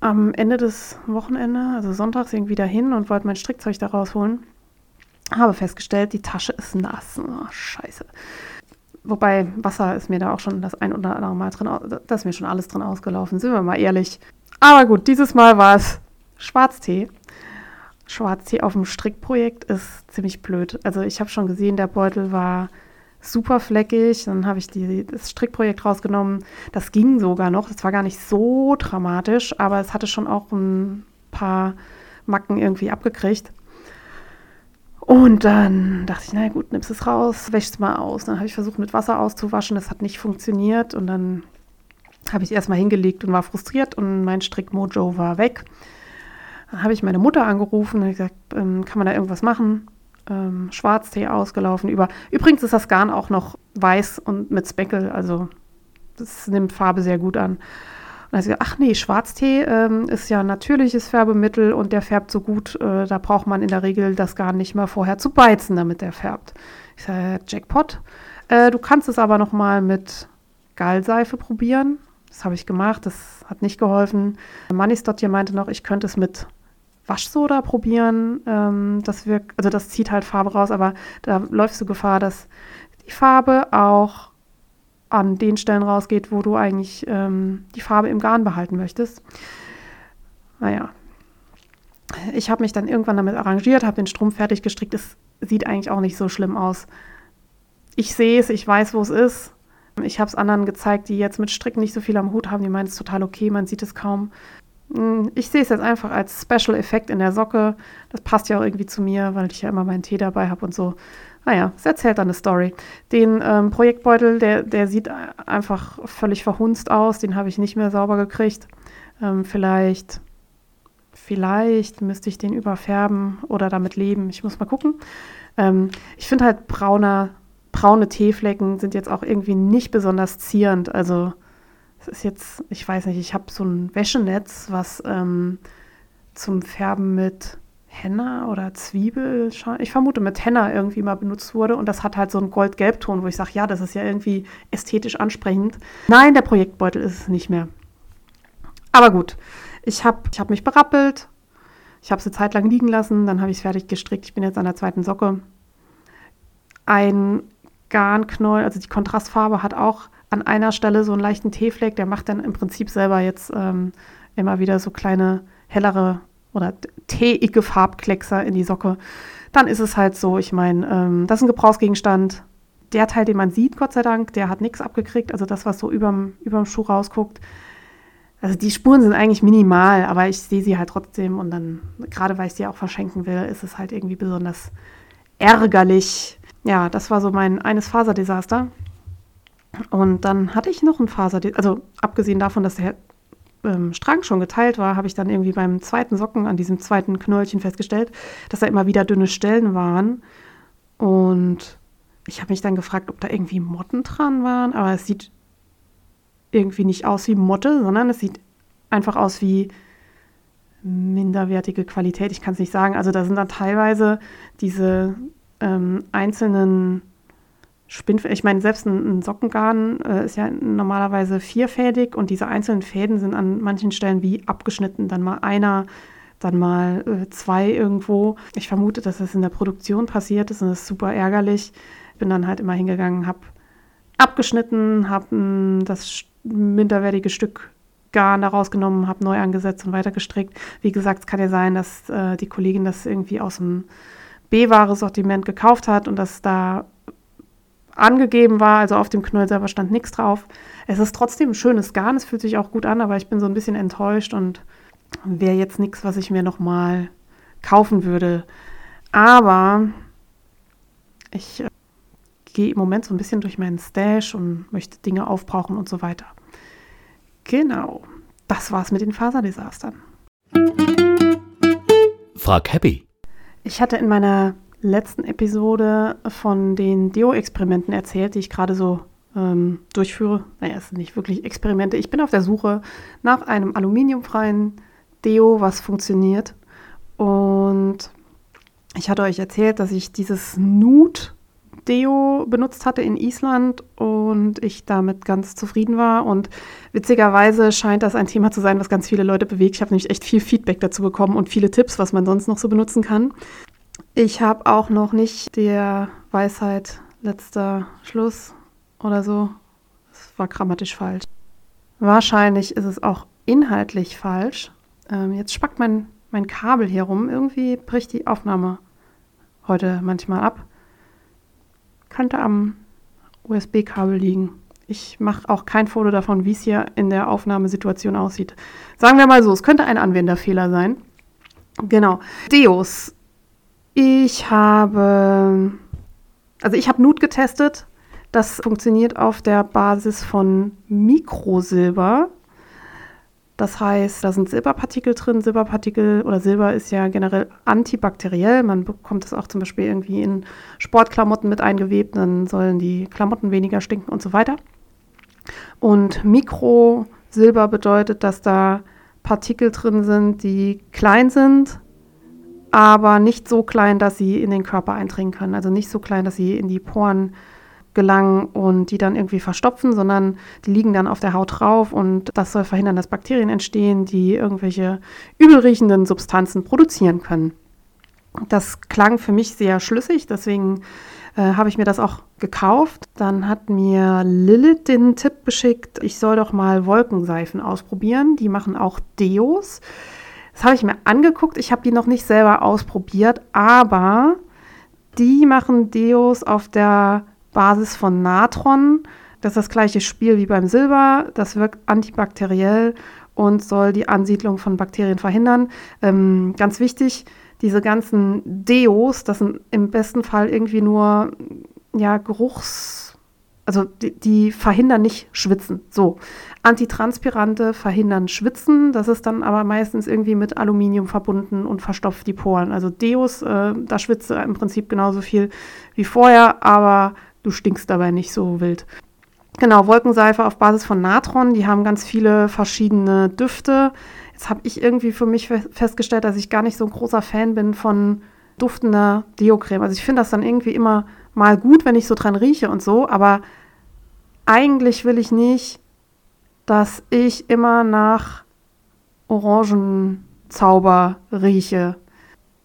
am Ende des Wochenende, also sonntags, irgendwie dahin und wollte mein Strickzeug da rausholen. Habe festgestellt, die Tasche ist nass. Oh, scheiße. Wobei Wasser ist mir da auch schon das ein oder andere Mal drin, da ist mir schon alles drin ausgelaufen, sind wir mal ehrlich. Aber gut, dieses Mal war es Schwarztee. Schwarztee auf dem Strickprojekt ist ziemlich blöd. Also ich habe schon gesehen, der Beutel war super fleckig. Dann habe ich die, das Strickprojekt rausgenommen. Das ging sogar noch. Das war gar nicht so dramatisch, aber es hatte schon auch ein paar Macken irgendwie abgekriegt. Und dann dachte ich, na gut, nimmst es raus, wäschst es mal aus. Dann habe ich versucht, mit Wasser auszuwaschen. Das hat nicht funktioniert. Und dann habe ich erstmal hingelegt und war frustriert und mein Strickmojo war weg. Habe ich meine Mutter angerufen und gesagt, ähm, kann man da irgendwas machen? Ähm, Schwarztee ausgelaufen. Über. Übrigens ist das Garn auch noch weiß und mit Speckle, also das nimmt Farbe sehr gut an. Und dann hat sie gesagt, ach nee, Schwarztee ähm, ist ja ein natürliches Färbemittel und der färbt so gut, äh, da braucht man in der Regel das Garn nicht mal vorher zu beizen, damit der färbt. Ich sage, Jackpot. Äh, du kannst es aber noch mal mit Gallseife probieren. Das habe ich gemacht, das hat nicht geholfen. Manis dort hier meinte noch, ich könnte es mit Waschsoda probieren. Ähm, das wirkt, also das zieht halt Farbe raus, aber da läufst du Gefahr, dass die Farbe auch an den Stellen rausgeht, wo du eigentlich ähm, die Farbe im Garn behalten möchtest. Naja. Ich habe mich dann irgendwann damit arrangiert, habe den Strumpf fertig gestrickt. Es sieht eigentlich auch nicht so schlimm aus. Ich sehe es, ich weiß, wo es ist. Ich habe es anderen gezeigt, die jetzt mit Stricken nicht so viel am Hut haben. Die meinen es total okay, man sieht es kaum. Hm, ich sehe es jetzt einfach als Special Effekt in der Socke. Das passt ja auch irgendwie zu mir, weil ich ja immer meinen Tee dabei habe und so. Naja, es erzählt dann eine Story. Den ähm, Projektbeutel, der, der sieht einfach völlig verhunzt aus. Den habe ich nicht mehr sauber gekriegt. Ähm, vielleicht, vielleicht müsste ich den überfärben oder damit leben. Ich muss mal gucken. Ähm, ich finde halt brauner, braune Teeflecken sind jetzt auch irgendwie nicht besonders zierend. Also es ist jetzt, ich weiß nicht, ich habe so ein Wäschenetz, was ähm, zum Färben mit Henna oder Zwiebel, ich vermute mit Henna irgendwie mal benutzt wurde und das hat halt so einen Gold-Gelb-Ton, wo ich sage, ja, das ist ja irgendwie ästhetisch ansprechend. Nein, der Projektbeutel ist es nicht mehr. Aber gut, ich habe ich hab mich berappelt, ich habe es eine Zeit lang liegen lassen, dann habe ich es fertig gestrickt. Ich bin jetzt an der zweiten Socke. Ein Garnknäuel, also die Kontrastfarbe hat auch an einer Stelle so einen leichten Teefleck, der macht dann im Prinzip selber jetzt ähm, immer wieder so kleine hellere oder teeige Farbkleckser in die Socke. Dann ist es halt so, ich meine, ähm, das ist ein Gebrauchsgegenstand. Der Teil, den man sieht, Gott sei Dank, der hat nichts abgekriegt. Also das, was so überm, überm Schuh rausguckt. Also die Spuren sind eigentlich minimal, aber ich sehe sie halt trotzdem. Und dann, gerade weil ich sie auch verschenken will, ist es halt irgendwie besonders ärgerlich. Ja, das war so mein eines Faserdesaster. Und dann hatte ich noch ein Faser, also abgesehen davon, dass der ähm, Strang schon geteilt war, habe ich dann irgendwie beim zweiten Socken an diesem zweiten Knöllchen festgestellt, dass da immer wieder dünne Stellen waren. Und ich habe mich dann gefragt, ob da irgendwie Motten dran waren, aber es sieht irgendwie nicht aus wie Motte, sondern es sieht einfach aus wie minderwertige Qualität. Ich kann es nicht sagen. Also da sind dann teilweise diese ähm, einzelnen Spinnfäden, ich meine, selbst ein, ein Sockengarn äh, ist ja normalerweise vierfädig und diese einzelnen Fäden sind an manchen Stellen wie abgeschnitten. Dann mal einer, dann mal äh, zwei irgendwo. Ich vermute, dass das in der Produktion passiert ist und das ist super ärgerlich. Ich bin dann halt immer hingegangen, habe abgeschnitten, habe das minderwertige Stück Garn daraus genommen, habe neu angesetzt und weiter gestrickt. Wie gesagt, es kann ja sein, dass äh, die Kollegin das irgendwie aus dem B-Ware-Sortiment gekauft hat und dass da angegeben war, also auf dem Knöll selber stand nichts drauf. Es ist trotzdem ein schönes Garn, es fühlt sich auch gut an, aber ich bin so ein bisschen enttäuscht und wäre jetzt nichts, was ich mir nochmal kaufen würde. Aber ich äh, gehe im Moment so ein bisschen durch meinen Stash und möchte Dinge aufbrauchen und so weiter. Genau, das war's mit den Faserdesastern. Frag Happy. Ich hatte in meiner letzten Episode von den Deo-Experimenten erzählt, die ich gerade so ähm, durchführe. Naja, es sind nicht wirklich Experimente. Ich bin auf der Suche nach einem aluminiumfreien Deo, was funktioniert. Und ich hatte euch erzählt, dass ich dieses Nude Deo benutzt hatte in Island und ich damit ganz zufrieden war. Und witzigerweise scheint das ein Thema zu sein, was ganz viele Leute bewegt. Ich habe nämlich echt viel Feedback dazu bekommen und viele Tipps, was man sonst noch so benutzen kann. Ich habe auch noch nicht der Weisheit letzter Schluss oder so. Das war grammatisch falsch. Wahrscheinlich ist es auch inhaltlich falsch. Ähm, jetzt spackt mein, mein Kabel hier rum. Irgendwie bricht die Aufnahme heute manchmal ab. Könnte am USB-Kabel liegen. Ich mache auch kein Foto davon, wie es hier in der Aufnahmesituation aussieht. Sagen wir mal so, es könnte ein Anwenderfehler sein. Genau. Deos. Ich habe, also ich habe Nut getestet. Das funktioniert auf der Basis von Mikrosilber. Das heißt, da sind Silberpartikel drin. Silberpartikel oder Silber ist ja generell antibakteriell. Man bekommt es auch zum Beispiel irgendwie in Sportklamotten mit eingewebt, dann sollen die Klamotten weniger stinken und so weiter. Und Mikrosilber bedeutet, dass da Partikel drin sind, die klein sind, aber nicht so klein, dass sie in den Körper eindringen können. Also nicht so klein, dass sie in die Poren gelangen und die dann irgendwie verstopfen, sondern die liegen dann auf der Haut drauf und das soll verhindern, dass Bakterien entstehen, die irgendwelche übelriechenden Substanzen produzieren können. Das klang für mich sehr schlüssig, deswegen äh, habe ich mir das auch gekauft. Dann hat mir Lilith den Tipp geschickt, ich soll doch mal Wolkenseifen ausprobieren. Die machen auch Deos. Das habe ich mir angeguckt. Ich habe die noch nicht selber ausprobiert, aber die machen Deos auf der Basis von Natron. Das ist das gleiche Spiel wie beim Silber. Das wirkt antibakteriell und soll die Ansiedlung von Bakterien verhindern. Ähm, ganz wichtig, diese ganzen Deos, das sind im besten Fall irgendwie nur ja, Geruchs, also die, die, verhindern nicht Schwitzen. So, Antitranspirante verhindern Schwitzen, das ist dann aber meistens irgendwie mit Aluminium verbunden und verstopft die Poren. Also Deos, äh, da schwitzt im Prinzip genauso viel wie vorher, aber du stinkst dabei nicht so wild. Genau, Wolkenseife auf Basis von Natron, die haben ganz viele verschiedene Düfte. Jetzt habe ich irgendwie für mich festgestellt, dass ich gar nicht so ein großer Fan bin von duftender Deo-Creme. Also ich finde das dann irgendwie immer mal gut, wenn ich so dran rieche und so, aber eigentlich will ich nicht, dass ich immer nach Orangenzauber rieche.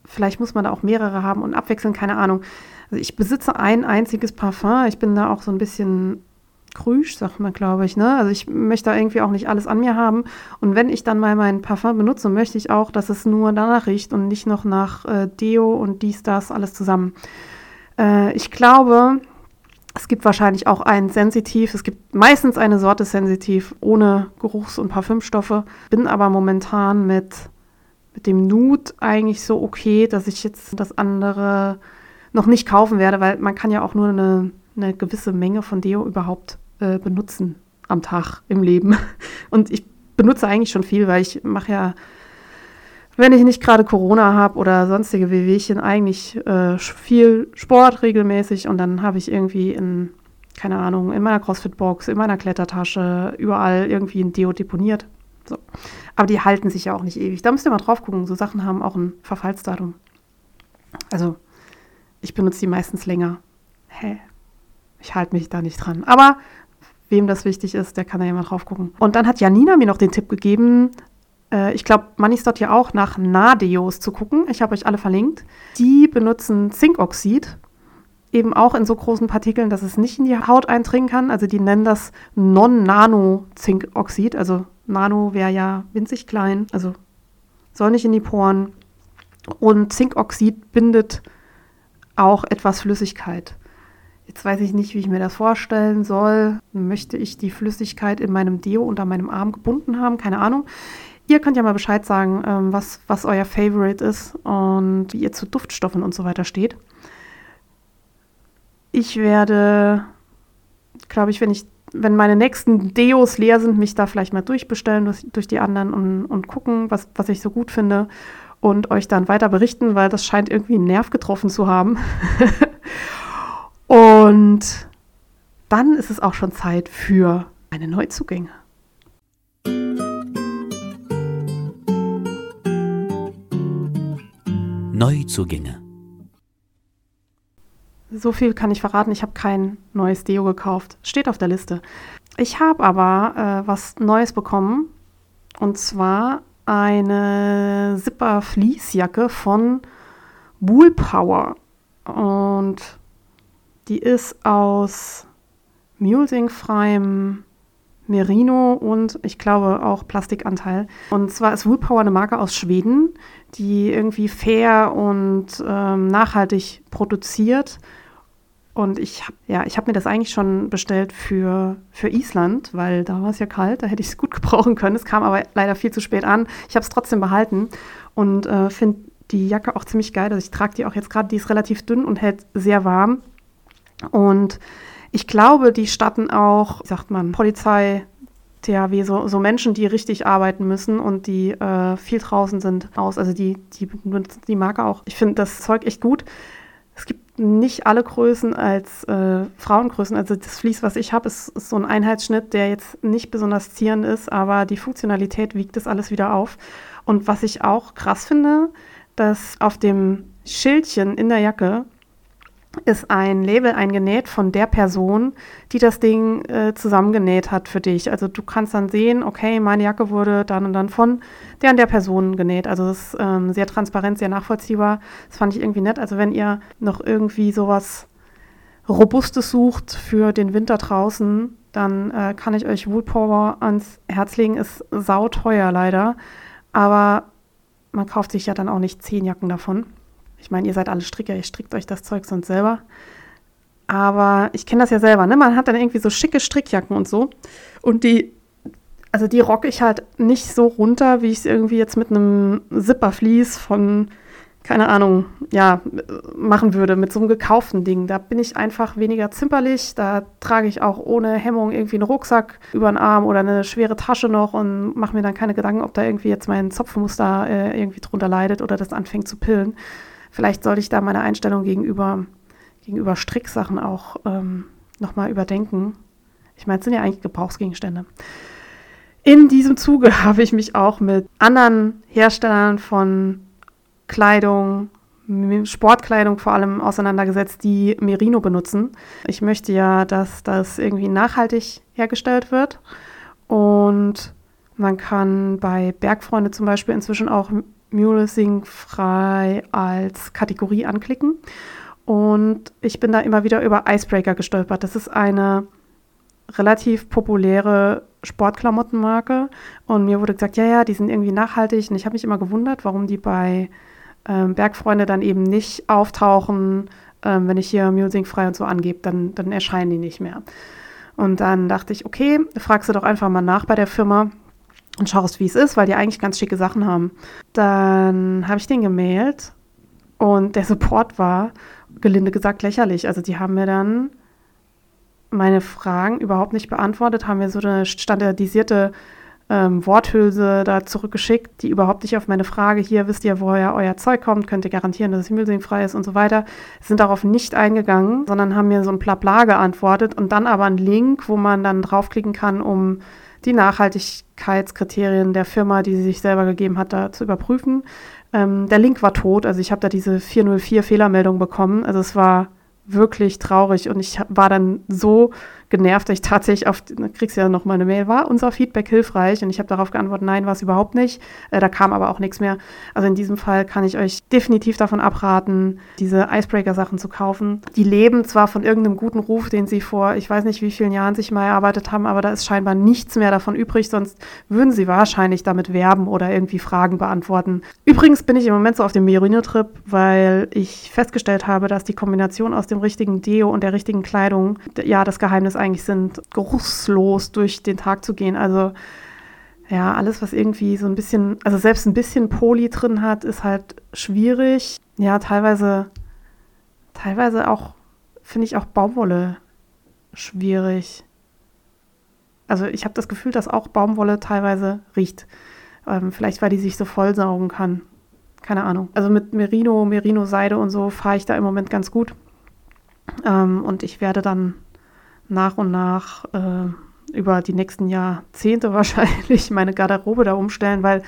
Vielleicht muss man da auch mehrere haben und abwechseln, keine Ahnung. Also ich besitze ein einziges Parfum. Ich bin da auch so ein bisschen krüsch, sagt man, glaube ich. Ne? Also ich möchte da irgendwie auch nicht alles an mir haben. Und wenn ich dann mal mein Parfum benutze, möchte ich auch, dass es nur danach riecht und nicht noch nach äh, Deo und dies, das, alles zusammen. Äh, ich glaube, es gibt wahrscheinlich auch ein Sensitiv. Es gibt meistens eine Sorte Sensitiv ohne Geruchs- und Parfümstoffe. Bin aber momentan mit, mit dem Nude eigentlich so okay, dass ich jetzt das andere noch nicht kaufen werde, weil man kann ja auch nur eine, eine gewisse Menge von Deo überhaupt äh, benutzen am Tag im Leben. (laughs) Und ich benutze eigentlich schon viel, weil ich mache ja, wenn ich nicht gerade Corona habe oder sonstige Wehwehchen, eigentlich äh, viel Sport regelmäßig und dann habe ich irgendwie in, keine Ahnung, in meiner CrossFit-Box, in meiner Klettertasche, überall irgendwie ein Deo deponiert. So. Aber die halten sich ja auch nicht ewig. Da müsst ihr mal drauf gucken. So Sachen haben auch ein Verfallsdatum. Also ich benutze die meistens länger. Hä? Ich halte mich da nicht dran. Aber wem das wichtig ist, der kann da ja mal drauf gucken. Und dann hat Janina mir noch den Tipp gegeben, äh, ich glaube, Manis dort ja auch nach Nadeos zu gucken. Ich habe euch alle verlinkt. Die benutzen Zinkoxid, eben auch in so großen Partikeln, dass es nicht in die Haut eindringen kann. Also die nennen das Non-Nano-Zinkoxid. Also Nano wäre ja winzig klein, also soll nicht in die Poren. Und Zinkoxid bindet auch etwas Flüssigkeit. Jetzt weiß ich nicht, wie ich mir das vorstellen soll. Möchte ich die Flüssigkeit in meinem Deo unter meinem Arm gebunden haben? Keine Ahnung. Ihr könnt ja mal Bescheid sagen, ähm, was, was euer Favorite ist und wie ihr zu Duftstoffen und so weiter steht. Ich werde, glaube ich, wenn ich, wenn meine nächsten Deos leer sind, mich da vielleicht mal durchbestellen durch, durch die anderen und, und gucken, was, was ich so gut finde und euch dann weiter berichten, weil das scheint irgendwie einen Nerv getroffen zu haben. (laughs) und dann ist es auch schon Zeit für meine Neuzugänge. Neuzugänge. So viel kann ich verraten, ich habe kein neues Deo gekauft. Steht auf der Liste. Ich habe aber äh, was Neues bekommen. Und zwar eine Zipper Fließjacke von Wool Power und die ist aus mulesing-freiem Merino und ich glaube auch Plastikanteil. Und zwar ist Wool Power eine Marke aus Schweden, die irgendwie fair und ähm, nachhaltig produziert Und ich habe ja, ich mir das eigentlich schon bestellt für, für Island, weil da war es ja kalt, da hätte ich es gut (laughs) gebrauchen können. Es kam aber leider viel zu spät an. Ich habe es trotzdem behalten und äh, finde die Jacke auch ziemlich geil. Also ich trage die auch jetzt gerade, die ist relativ dünn und hält sehr warm. Und ich glaube, die statten auch, wie sagt man, Polizei, THW, so, so Menschen, die richtig arbeiten müssen und die äh, viel draußen sind, aus. Also die, die die Marke auch. Ich finde das Zeug echt gut. Es gibt nicht alle Größen als äh, Frauengrößen. Also das Vlies, was ich habe, ist, ist, so ein Einheitsschnitt, der jetzt nicht besonders zierend ist, aber die Funktionalität wiegt das alles wieder auf. Und was ich auch krass finde, dass auf dem Schildchen in der Jacke ist ein Label eingenäht von der Person, die das Ding äh, zusammengenäht hat für dich. Also du kannst dann sehen, okay, meine Jacke wurde dann und dann von der und der Person genäht. Also das ist ähm, sehr transparent, sehr nachvollziehbar. Das fand ich irgendwie nett. Also wenn ihr noch irgendwie sowas Robustes sucht für den Winter draußen, dann äh, kann ich euch Woolpower ans Herz legen. Ist sauteuer leider, aber man kauft sich ja dann auch nicht zehn Jacken davon. Ich meine, ihr seid alle Stricker, ihr strickt euch das Zeug sonst selber. Aber ich kenne das ja selber, ne? Man hat dann irgendwie so schicke Strickjacken und so. Und die, also die rocke ich halt nicht so runter, wie ich es irgendwie jetzt mit einem Zipperflies von keine Ahnung, ja, machen würde mit so einem gekauften Ding. Da bin ich einfach weniger zimperlich. Da trage ich auch ohne Hemmung irgendwie einen Rucksack über den Arm oder eine schwere Tasche noch und mache mir dann keine Gedanken, ob da irgendwie jetzt mein Zopfmuster äh, irgendwie drunter leidet oder das anfängt zu pillen. Vielleicht sollte ich da meine Einstellung gegenüber, gegenüber Stricksachen auch ähm, nochmal überdenken. Ich meine, es sind ja eigentlich Gebrauchsgegenstände. In diesem Zuge (laughs) habe ich mich auch mit anderen Herstellern von Kleidung, Sportkleidung vor allem auseinandergesetzt, die Merino benutzen. Ich möchte ja, dass das irgendwie nachhaltig hergestellt wird. Und man kann bei Bergfreunde zum Beispiel inzwischen auch Mulesing frei als Kategorie anklicken. Und ich bin da immer wieder über Icebreaker gestolpert. Das ist eine relativ populäre Sportklamottenmarke. Und mir wurde gesagt, ja, ja, die sind irgendwie nachhaltig. Und ich habe mich immer gewundert, warum die bei ähm, Bergfreunde dann eben nicht auftauchen, ähm, wenn ich hier Musing frei und so angebe, dann, dann erscheinen die nicht mehr. Und dann dachte ich, okay, fragst du doch einfach mal nach bei der Firma und schaust, wie es ist, weil die eigentlich ganz schicke Sachen haben. Dann habe ich den gemailt und der Support war, gelinde gesagt, lächerlich. Also die haben mir dann meine Fragen überhaupt nicht beantwortet, haben mir so eine standardisierte ähm, Worthülse da zurückgeschickt, die überhaupt nicht auf meine Frage, hier wisst ihr, woher euer Zeug kommt, könnt ihr garantieren, dass es müllsingfrei ist und so weiter, sind darauf nicht eingegangen, sondern haben mir so ein Blabla geantwortet und dann aber einen Link, wo man dann draufklicken kann, um die Nachhaltigkeitskriterien der Firma, die sie sich selber gegeben hat, da zu überprüfen. Ähm, der Link war tot, also ich habe da diese 404 Fehlermeldung bekommen. Also es war wirklich traurig und ich war dann so genervt, dass ich tatsächlich auf, kriegst ja noch mal eine Mail, war unser Feedback hilfreich? Und ich habe darauf geantwortet, nein, war es überhaupt nicht. Äh, da kam aber auch nichts mehr. Also in diesem Fall kann ich euch definitiv davon abraten, diese Icebreaker-Sachen zu kaufen. Die leben zwar von irgendeinem guten Ruf, den sie vor, ich weiß nicht wie vielen Jahren sich mal erarbeitet haben, aber da ist scheinbar nichts mehr davon übrig, sonst würden sie wahrscheinlich damit werben oder irgendwie Fragen beantworten. Übrigens bin ich im Moment so auf dem Merino-Trip, weil ich festgestellt habe, dass die Kombination aus dem richtigen Deo und der richtigen Kleidung ja das Geheimnis eigentlich sind, geruchslos durch den Tag zu gehen. Also ja, alles, was irgendwie so ein bisschen, also selbst ein bisschen Poli drin hat, ist halt schwierig. Ja, teilweise, teilweise auch, finde ich auch Baumwolle schwierig. Also ich habe das Gefühl, dass auch Baumwolle teilweise riecht. Ähm, vielleicht, weil die sich so vollsaugen kann. Keine Ahnung. Also mit Merino, Merino-Seide und so fahre ich da im Moment ganz gut. Ähm, und ich werde dann nach und nach äh, über die nächsten Jahrzehnte (laughs) wahrscheinlich meine Garderobe da umstellen, weil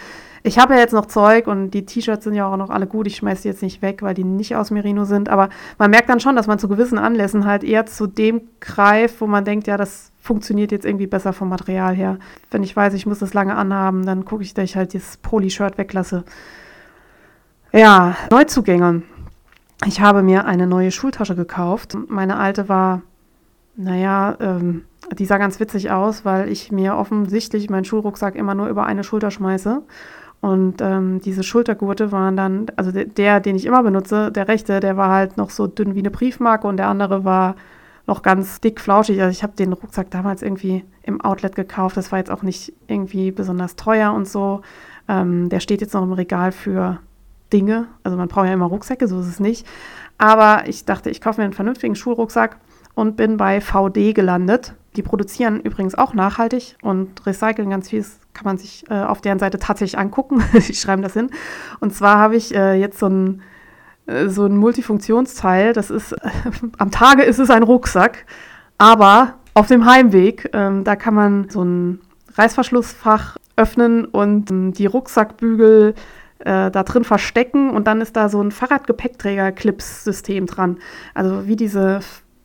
ich habe ja jetzt noch Zeug und die T-Shirts sind ja auch noch alle gut. Ich schmeiße die jetzt nicht weg, weil die nicht aus Merino sind. Aber man merkt dann schon, dass man zu gewissen Anlässen halt eher zu dem greift, wo man denkt, ja, das funktioniert jetzt irgendwie besser vom Material her. Wenn ich weiß, ich muss das lange anhaben, dann gucke ich, dass ich halt dieses Poli-Shirt weglasse. Ja, Neuzugänge. Ich habe mir eine neue Schultasche gekauft. Meine alte war naja, ähm, die sah ganz witzig aus, weil ich mir offensichtlich meinen Schulrucksack immer nur über eine Schulter schmeiße. Und ähm, diese Schultergurte waren dann, also der, den ich immer benutze, der rechte, der war halt noch so dünn wie eine Briefmarke und der andere war noch ganz dick flauschig. Also ich habe den Rucksack damals irgendwie im Outlet gekauft. Das war jetzt auch nicht irgendwie besonders teuer und so. Ähm, der steht jetzt noch im Regal für Dinge. Also man braucht ja immer Rucksäcke, so ist es nicht. Aber ich dachte, ich kaufe mir einen vernünftigen Schulrucksack und bin bei VD gelandet. Die produzieren übrigens auch nachhaltig und recyceln ganz viel. Das kann man sich äh, auf deren Seite tatsächlich angucken. (laughs) Die schreiben das hin. Und zwar habe ich äh, jetzt so ein, äh, so ein Multifunktionsteil. Das ist, (laughs) am Tage ist es ein Rucksack, aber auf dem Heimweg, ähm, da kann man so ein Reißverschlussfach öffnen und ähm, die Rucksackbügel äh, da drin verstecken und dann ist da so ein Fahrradgepäckträger-Clips-System dran. Also wie diese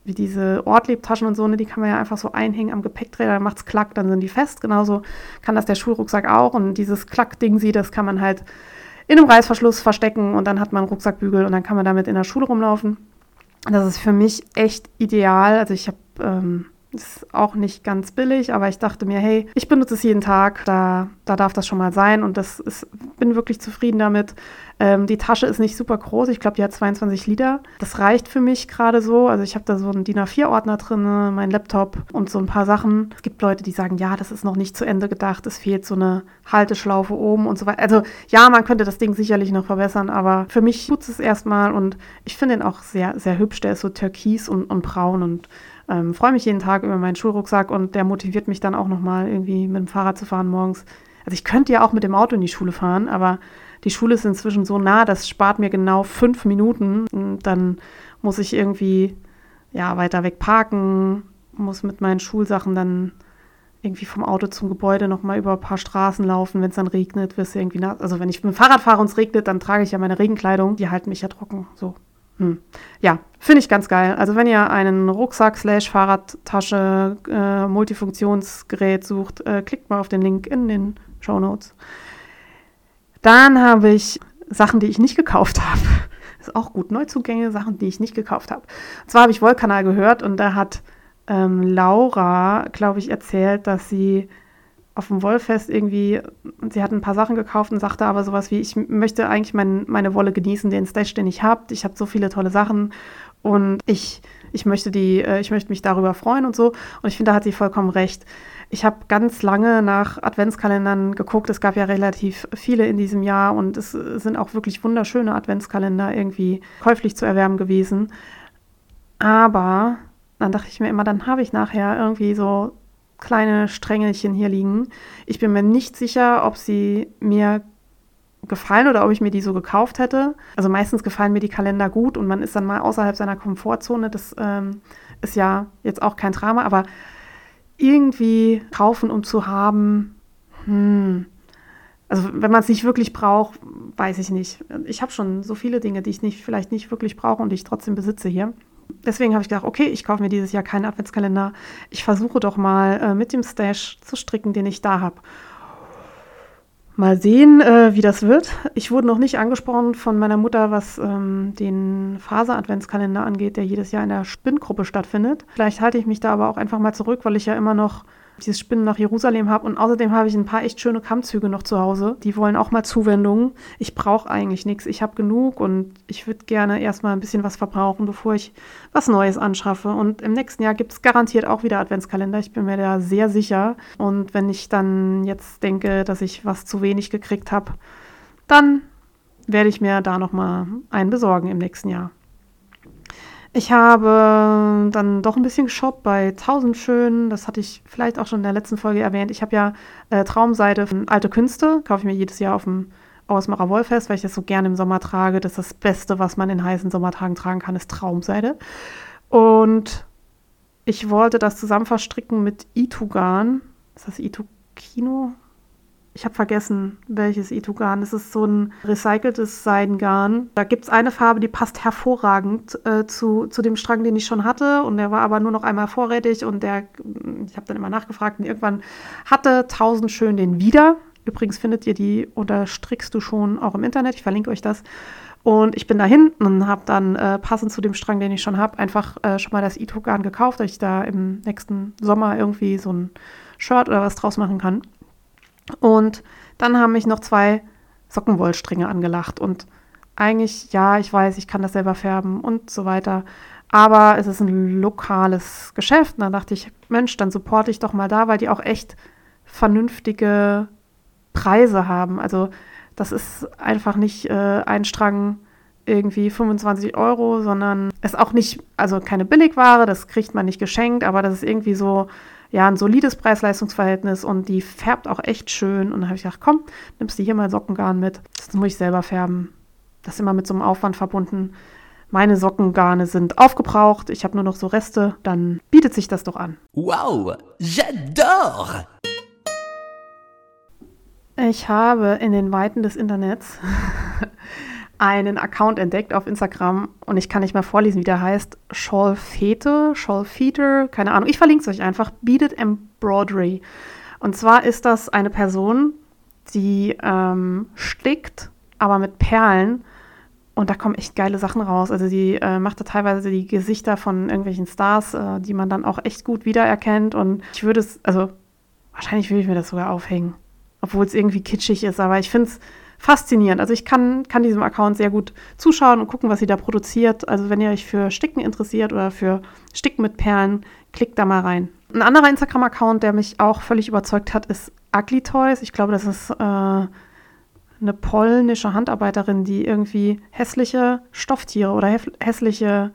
wie diese Ortliebtaschen und so, ne, die kann man ja einfach so einhängen am Gepäckträger, dann macht's klack, dann sind die fest. Genauso kann das der Schulrucksack auch. Und dieses Klack-Ding das kann man halt in einem Reißverschluss verstecken und dann hat man einen Rucksackbügel und dann kann man damit in der Schule rumlaufen. Das ist für mich echt ideal. Also ich habe ähm, ist auch nicht ganz billig, aber ich dachte mir, hey, ich benutze es jeden Tag, da, da darf das schon mal sein und das ist, bin wirklich zufrieden damit. Ähm, die Tasche ist nicht super groß, ich glaube, die hat 22 Liter. Das reicht für mich gerade so. Also ich habe da so einen DIN A4-Ordner drin, mein Laptop und so ein paar Sachen. Es gibt Leute, die sagen, ja, das ist noch nicht zu Ende gedacht, es fehlt so eine Halteschlaufe oben und so weiter. Also ja, man könnte das Ding sicherlich noch verbessern, aber für mich tut es erstmal und ich finde ihn auch sehr, sehr hübsch. Der ist so türkis und, und braun und ähm, freue mich jeden Tag über meinen Schulrucksack und der motiviert mich dann auch nochmal irgendwie mit dem Fahrrad zu fahren morgens. Also ich könnte ja auch mit dem Auto in die Schule fahren, aber die Schule ist inzwischen so nah, das spart mir genau fünf Minuten. Und dann muss ich irgendwie ja, weiter weg parken, muss mit meinen Schulsachen dann irgendwie vom Auto zum Gebäude nochmal über ein paar Straßen laufen. Wenn es dann regnet, wirst du irgendwie nass. Also wenn ich mit dem Fahrrad fahre und es regnet, dann trage ich ja meine Regenkleidung. Die halten mich ja trocken. So. Hm. Ja, finde ich ganz geil. Also wenn ihr einen Rucksack slash Fahrradtasche äh, Multifunktionsgerät sucht, äh, klickt mal auf den Link in den Show Notes. Dann habe ich Sachen, die ich nicht gekauft habe. (laughs) Ist auch gut. Neuzugänge, Sachen, die ich nicht gekauft habe. Und zwar habe ich Wollkanal gehört und da hat ähm, Laura, glaube ich, erzählt, dass sie auf dem Wollfest irgendwie, sie hat ein paar Sachen gekauft und sagte aber sowas wie, ich möchte eigentlich mein, meine Wolle genießen, den Stash, den ich habe. Ich habe so viele tolle Sachen und ich, ich möchte die, äh, ich möchte mich darüber freuen und so. Und ich finde, da hat sie vollkommen recht. Ich habe ganz lange nach Adventskalendern geguckt. Es gab ja relativ viele in diesem Jahr und es sind auch wirklich wunderschöne Adventskalender irgendwie käuflich zu erwerben gewesen. Aber dann dachte ich mir immer, dann habe ich nachher irgendwie so kleine Strängelchen hier liegen. Ich bin mir nicht sicher, ob sie mir gefallen oder ob ich mir die so gekauft hätte. Also meistens gefallen mir die Kalender gut und man ist dann mal außerhalb seiner Komfortzone. Das ähm, ist ja jetzt auch kein Drama, aber irgendwie kaufen, um zu haben, hm. Also wenn man es nicht wirklich braucht, weiß ich nicht. Ich habe schon so viele Dinge, die ich nicht, vielleicht nicht wirklich brauche und die ich trotzdem besitze hier deswegen habe ich gedacht, okay, ich kaufe mir dieses Jahr keinen Adventskalender. Ich versuche doch mal äh, mit dem Stash zu stricken, den ich da habe. Mal sehen, äh, wie das wird. Ich wurde noch nicht angesprochen von meiner Mutter, was ähm, den Faser-Adventskalender angeht, der jedes Jahr in der Spinngruppe stattfindet. Vielleicht halte ich mich da aber auch einfach mal zurück, weil ich ja immer noch dieses Spinnen nach Jerusalem habe. Und außerdem habe ich ein paar echt schöne Kammzüge noch zu Hause. Die wollen auch mal Zuwendungen. Ich brauche eigentlich nichts. Ich habe genug und ich würde gerne erstmal ein bisschen was verbrauchen, bevor ich was Neues anschaffe. Und im nächsten Jahr gibt es garantiert auch wieder Adventskalender. Ich bin mir da sehr sicher. Und wenn ich dann jetzt denke, dass ich was zu wenig gekriegt habe, dann werde ich mir da nochmal einen besorgen im nächsten Jahr. Ich habe dann doch ein bisschen geshoppt bei Tausendschön. Das hatte ich vielleicht auch schon in der letzten Folge erwähnt. Ich habe ja äh, Traumseide von Alte Künste. Kaufe ich mir jedes Jahr auf dem Ausmacher Wollfest, weil ich das so gerne im Sommer trage. Das ist das Beste, was man in heißen Sommertagen tragen kann, ist Traumseide. Und ich wollte das zusammen verstricken mit Itugan. Ist das Itukino? Ich habe vergessen, welches Itugan. Es ist so ein recyceltes Seidengarn. Da gibt es eine Farbe, die passt hervorragend äh, zu, zu dem Strang, den ich schon hatte. Und der war aber nur noch einmal vorrätig. Und der, ich habe dann immer nachgefragt. Und irgendwann hatte 1000 schön den wieder. Übrigens findet ihr die oder strickst du schon auch im Internet. Ich verlinke euch das. Und ich bin da hinten und habe dann äh, passend zu dem Strang, den ich schon habe, einfach äh, schon mal das Itugan gekauft, dass ich da im nächsten Sommer irgendwie so ein Shirt oder was draus machen kann. Und dann haben mich noch zwei Sockenwollstränge angelacht. Und eigentlich, ja, ich weiß, ich kann das selber färben und so weiter. Aber es ist ein lokales Geschäft. Und da dachte ich, Mensch, dann supporte ich doch mal da, weil die auch echt vernünftige Preise haben. Also das ist einfach nicht äh, ein Strang irgendwie 25 Euro, sondern es ist auch nicht, also keine Billigware, das kriegt man nicht geschenkt, aber das ist irgendwie so, ja, ein solides Preis-Leistungs-Verhältnis und die färbt auch echt schön. Und dann habe ich gedacht, komm, nimmst du hier mal Sockengarn mit. Das muss ich selber färben. Das ist immer mit so einem Aufwand verbunden. Meine Sockengarne sind aufgebraucht, ich habe nur noch so Reste, dann bietet sich das doch an. Wow, j'adore! Ich habe in den Weiten des Internets einen Account entdeckt auf Instagram und ich kann nicht mehr vorlesen, wie der heißt. Scholfete, Scholfeter, keine Ahnung. Ich verlinke es euch einfach. Beaded Embroidery. Und zwar ist das eine Person, die ähm, stickt, aber mit Perlen. Und da kommen echt geile Sachen raus. Also sie äh, macht da teilweise die Gesichter von irgendwelchen Stars, äh, die man dann auch echt gut wiedererkennt. Und ich würde es, also wahrscheinlich würde ich mir das sogar aufhängen. Obwohl es irgendwie kitschig ist. Aber ich finde es faszinierend. Also ich kann, kann diesem Account sehr gut zuschauen und gucken, was sie da produziert. Also wenn ihr euch für Sticken interessiert oder für Sticken mit Perlen, klickt da mal rein. Ein anderer Instagram-Account, der mich auch völlig überzeugt hat, ist Ugly Toys. Ich glaube, das ist äh, eine polnische Handarbeiterin, die irgendwie hässliche Stofftiere oder hässliche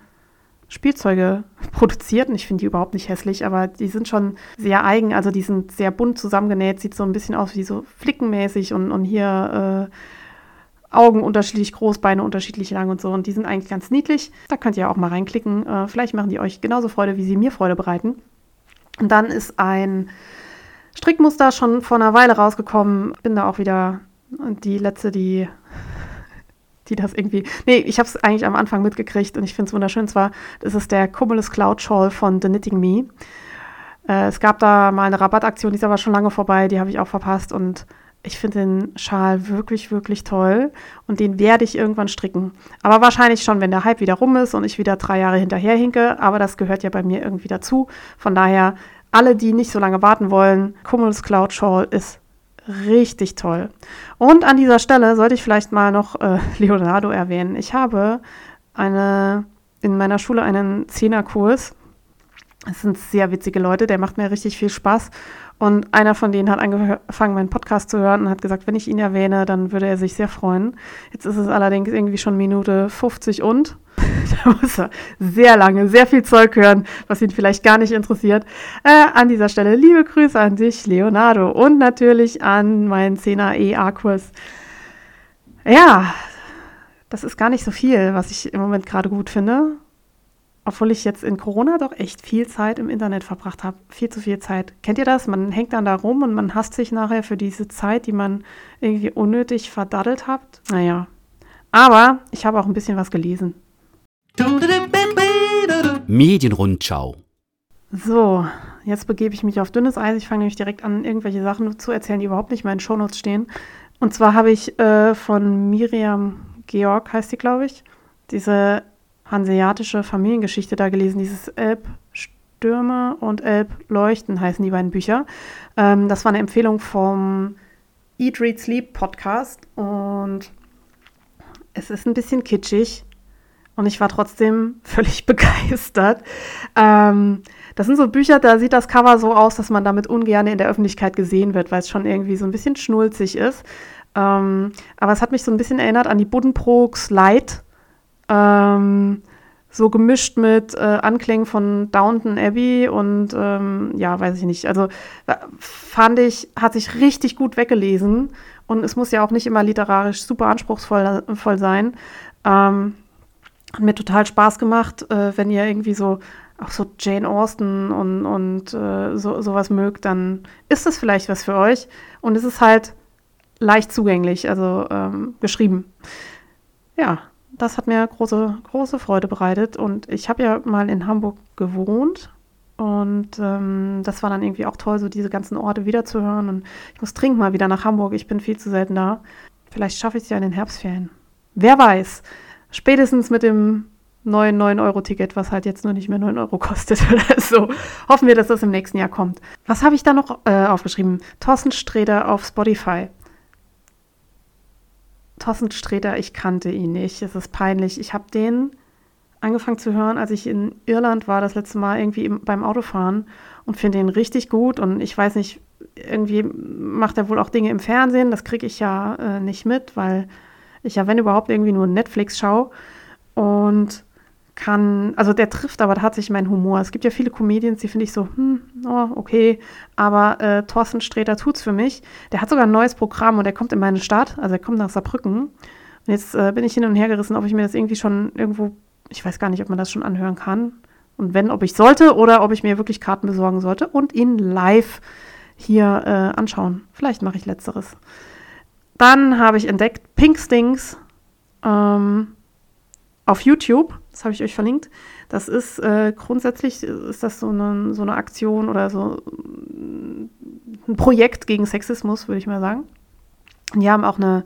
Spielzeuge produziert. Und ich finde die überhaupt nicht hässlich, aber die sind schon sehr eigen. Also die sind sehr bunt zusammengenäht, sieht so ein bisschen aus wie so flickenmäßig und, und hier äh, Augen unterschiedlich groß, Beine unterschiedlich lang und so. Und die sind eigentlich ganz niedlich. Da könnt ihr auch mal reinklicken. Äh, vielleicht machen die euch genauso Freude, wie sie mir Freude bereiten. Und dann ist ein Strickmuster schon vor einer Weile rausgekommen. Bin da auch wieder die letzte, die die das irgendwie. Nee, ich habe es eigentlich am Anfang mitgekriegt und ich finde es wunderschön. Zwar, das ist der Cumulus Cloud Shawl von The Knitting Me. Äh, es gab da mal eine Rabattaktion, die ist aber schon lange vorbei, die habe ich auch verpasst und ich finde den Schal wirklich, wirklich toll und den werde ich irgendwann stricken. Aber wahrscheinlich schon, wenn der Hype wieder rum ist und ich wieder drei Jahre hinterher hinke, aber das gehört ja bei mir irgendwie dazu. Von daher, alle, die nicht so lange warten wollen, Cumulus Cloud Shawl ist Richtig toll. Und an dieser Stelle sollte ich vielleicht mal noch äh, (laughs) Leonardo erwähnen. Ich habe eine, in meiner Schule einen Zehnerkurs. Es sind sehr witzige Leute, der macht mir richtig viel Spaß. Und einer von denen hat angefangen, meinen Podcast zu hören und hat gesagt, wenn ich ihn erwähne, dann würde er sich sehr freuen. Jetzt ist es allerdings irgendwie schon Minute 50 und (laughs) da muss er sehr lange, sehr viel Zeug hören, was ihn vielleicht gar nicht interessiert. Äh, an dieser Stelle liebe Grüße an dich, Leonardo, und natürlich an meinen 10er EA-Kurs. Ja, das ist gar nicht so viel, was ich im Moment gerade gut finde. Obwohl ich jetzt in Corona doch echt viel Zeit im Internet verbracht habe. Viel zu viel Zeit. Kennt ihr das? Man hängt dann da rum und man hasst sich nachher für diese Zeit, die man irgendwie unnötig verdaddelt hat. Naja. Aber ich habe auch ein bisschen was gelesen. Medienrundschau. So, jetzt begebe ich mich auf dünnes Eis. Ich fange nämlich direkt an, irgendwelche Sachen zu erzählen, die überhaupt nicht in meinen Shownotes stehen. Und zwar habe ich äh, von Miriam Georg, heißt sie, glaube ich, diese hanseatische Familiengeschichte da gelesen, dieses Elbstürme und Elbleuchten heißen die beiden Bücher. Ähm, das war eine Empfehlung vom Eat, Read, Sleep Podcast und es ist ein bisschen kitschig. Und ich war trotzdem (laughs) völlig begeistert. Ähm, das sind so Bücher, da sieht das Cover so aus, dass man damit ungern in der Öffentlichkeit gesehen wird, weil es schon irgendwie so ein bisschen schnulzig ist. Ähm, aber es hat mich so ein bisschen erinnert an die Buddenbrooks Light. Ähm, so gemischt mit äh, Anklängen von Downton Abbey und ähm, ja, weiß ich nicht. Also äh, fand ich, hat sich richtig gut weggelesen und es muss ja auch nicht immer literarisch super anspruchsvoll voll sein. Ähm, hat mir total Spaß gemacht, äh, wenn ihr irgendwie so auch so Jane Austen und, und äh, so, sowas mögt, dann ist das vielleicht was für euch. Und es ist halt leicht zugänglich, also ähm, geschrieben. Ja, das hat mir große, große Freude bereitet. Und ich habe ja mal in Hamburg gewohnt. Und ähm, das war dann irgendwie auch toll, so diese ganzen Orte wiederzuhören. Und ich muss dringend mal wieder nach Hamburg. Ich bin viel zu selten da. Vielleicht schaffe ich es ja in den Herbstferien. Wer weiß spätestens mit dem neuen 9-Euro-Ticket, was halt jetzt nur nicht mehr 9 Euro kostet (laughs) oder so. Hoffen wir, dass das im nächsten Jahr kommt. Was habe ich da noch äh, aufgeschrieben? Thorsten Sträder auf Spotify. Thorsten Sträter, ich kannte ihn nicht. Es ist peinlich. Ich habe den angefangen zu hören, als ich in Irland war, das letzte Mal irgendwie im, beim Autofahren und finde ihn richtig gut. Und ich weiß nicht, irgendwie macht er wohl auch Dinge im Fernsehen. Das kriege ich ja äh, nicht mit, weil ich ja, wenn überhaupt, irgendwie nur Netflix schaue. Und kann, also der trifft aber tatsächlich meinen Humor. Es gibt ja viele Comedians, die finde ich so, hm, oh, okay, aber äh, Thorsten Sträter tut's für mich. Der hat sogar ein neues Programm und der kommt in meine Stadt, also er kommt nach Saarbrücken. Und jetzt äh, bin ich hin und her gerissen, ob ich mir das irgendwie schon irgendwo, ich weiß gar nicht, ob man das schon anhören kann. Und wenn, ob ich sollte oder ob ich mir wirklich Karten besorgen sollte und ihn live hier äh, anschauen. Vielleicht mache ich letzteres. Dann habe ich entdeckt Pink Stings ähm, auf YouTube das habe ich euch verlinkt. Das ist äh, grundsätzlich ist das so eine, so eine Aktion oder so ein Projekt gegen Sexismus, würde ich mal sagen. Und die haben auch eine,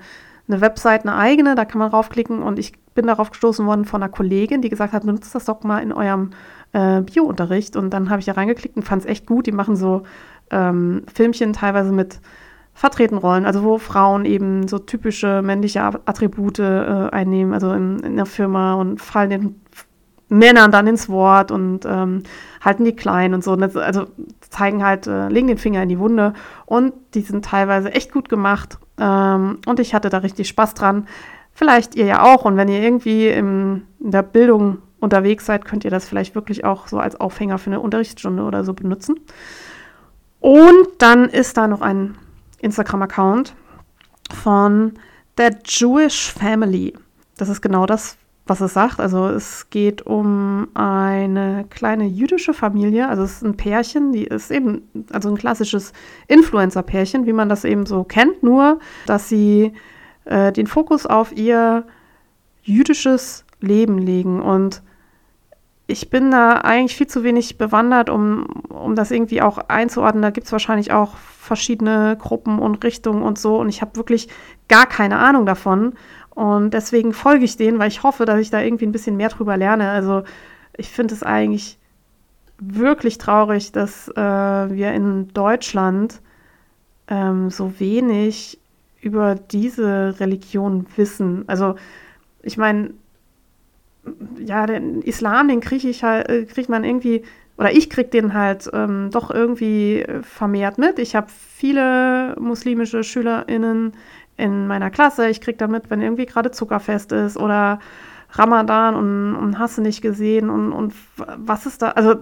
eine Website, eine eigene, da kann man draufklicken und ich bin darauf gestoßen worden von einer Kollegin, die gesagt hat, benutzt das doch mal in eurem äh, Bio-Unterricht. Und dann habe ich da reingeklickt und fand es echt gut. Die machen so ähm, Filmchen teilweise mit vertreten Rollen, also wo Frauen eben so typische männliche Attribute äh, einnehmen, also in, in, der Firma und fallen den Männern dann ins Wort und ähm, halten die klein und so. Und das, also zeigen halt, äh, legen den Finger in die Wunde und die sind teilweise echt gut gemacht ähm, und ich hatte da richtig Spaß dran. Vielleicht ihr ja auch und wenn ihr irgendwie im, in der Bildung unterwegs seid, könnt ihr das vielleicht wirklich auch so als Aufhänger für eine Unterrichtsstunde oder so benutzen. Und dann ist da noch ein Instagram-Account von der Jewish Family. Das ist genau das, was es sagt. Also es geht um eine kleine jüdische Familie. Also es ist ein Pärchen, die ist eben, also ein klassisches Influencer-Pärchen, wie man das eben so kennt, nur dass sie äh, den Fokus auf ihr jüdisches Leben legen. Und ich bin da eigentlich viel zu wenig bewandert, um, um das irgendwie auch einzuordnen. Da gibt es wahrscheinlich auch verschiedene Gruppen und Richtungen und so. Und ich habe wirklich gar keine Ahnung davon. Und deswegen folge ich denen, weil ich hoffe, dass ich da irgendwie ein bisschen mehr drüber lerne. Also ich finde es eigentlich wirklich traurig, dass äh, wir in Deutschland ähm, so wenig über diese Religion wissen. Also ich meine, ja, den Islam, den kriege ich halt, äh, kriegt man irgendwie, oder ich kriege den halt ähm, doch irgendwie vermehrt mit. Ich habe viele muslimische SchülerInnen in meiner Klasse. Ich kriege damit, wenn irgendwie gerade Zuckerfest ist oder Ramadan und, und hast du nicht gesehen und, und was ist da? Also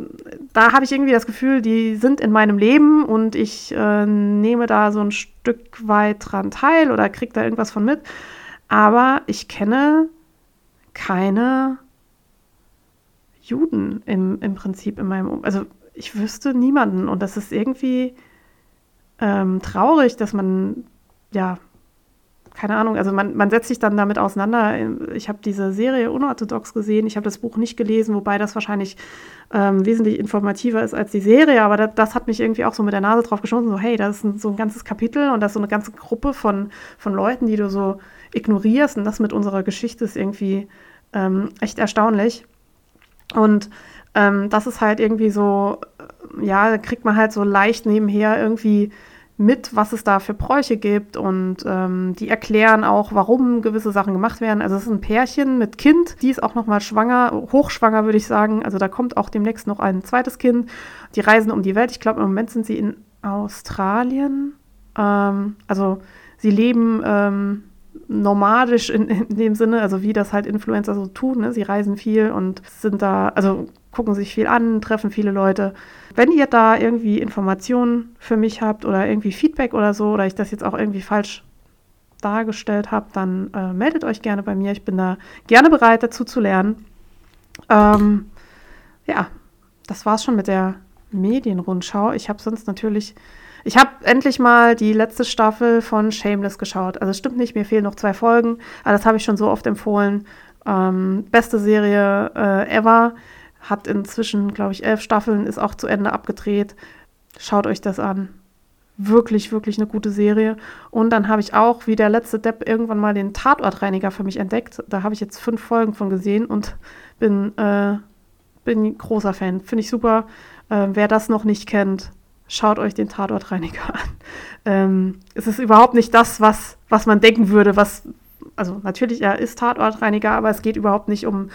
da habe ich irgendwie das Gefühl, die sind in meinem Leben und ich äh, nehme da so ein Stück weit dran teil oder kriege da irgendwas von mit. Aber ich kenne keine Juden im, im Prinzip in meinem, um also ich wüsste niemanden und das ist irgendwie ähm, traurig, dass man, ja, keine Ahnung, also man, man setzt sich dann damit auseinander. Ich habe diese Serie unorthodox gesehen, ich habe das Buch nicht gelesen, wobei das wahrscheinlich ähm, wesentlich informativer ist als die Serie, aber das, das, hat mich irgendwie auch so mit der Nase drauf geschossen, so hey, das ist ein, so ein ganzes Kapitel und das ist so eine ganze Gruppe von, von Leuten, die du so ignorierst und das mit unserer Geschichte ist irgendwie ähm, echt erstaunlich. Und ähm, das ist halt irgendwie so, ja, kriegt man halt so leicht nebenher irgendwie mit, was es da für Bräuche gibt und ähm, die erklären auch, warum gewisse Sachen gemacht werden. Also es ist ein Pärchen mit Kind, die ist auch noch mal schwanger, hochschwanger würde ich sagen. Also da kommt auch demnächst noch ein zweites Kind. Die reisen um die Welt. Ich glaube im Moment sind sie in Australien. Ähm, also sie leben ähm, nomadisch in, in, dem Sinne, also wie das halt Influencer so tun. Ne? Sie reisen viel und sind da, also gucken sich viel an, treffen viele Leute. Wenn ihr da irgendwie Informationen für mich habt oder irgendwie Feedback oder so, oder ich das jetzt auch irgendwie falsch dargestellt habe, dann äh, meldet euch gerne bei mir. Ich bin da gerne bereit, dazu zu lernen. Ähm, ja, das war's schon mit der Medienrundschau. Ich habe sonst natürlich ich habe endlich mal die letzte Staffel von Shameless geschaut. Also es stimmt nicht, mir fehlen noch zwei Folgen, aber das habe ich schon so oft empfohlen. Ähm, beste Serie äh, ever. Hat inzwischen, glaube ich, elf Staffeln, ist auch zu Ende abgedreht. Schaut euch das an. Wirklich, wirklich eine gute Serie. Und dann habe ich auch, wie der letzte Depp, irgendwann mal den Tatortreiniger für mich entdeckt. Da habe ich jetzt fünf Folgen von gesehen und bin, äh, bin großer Fan. Finde ich super. Äh, wer das noch nicht kennt, schaut euch den Tatortreiniger (laughs) an. Ähm, es ist überhaupt nicht das, was, was man denken würde, was, also natürlich, er ist Tatortreiniger, aber es geht überhaupt nicht um,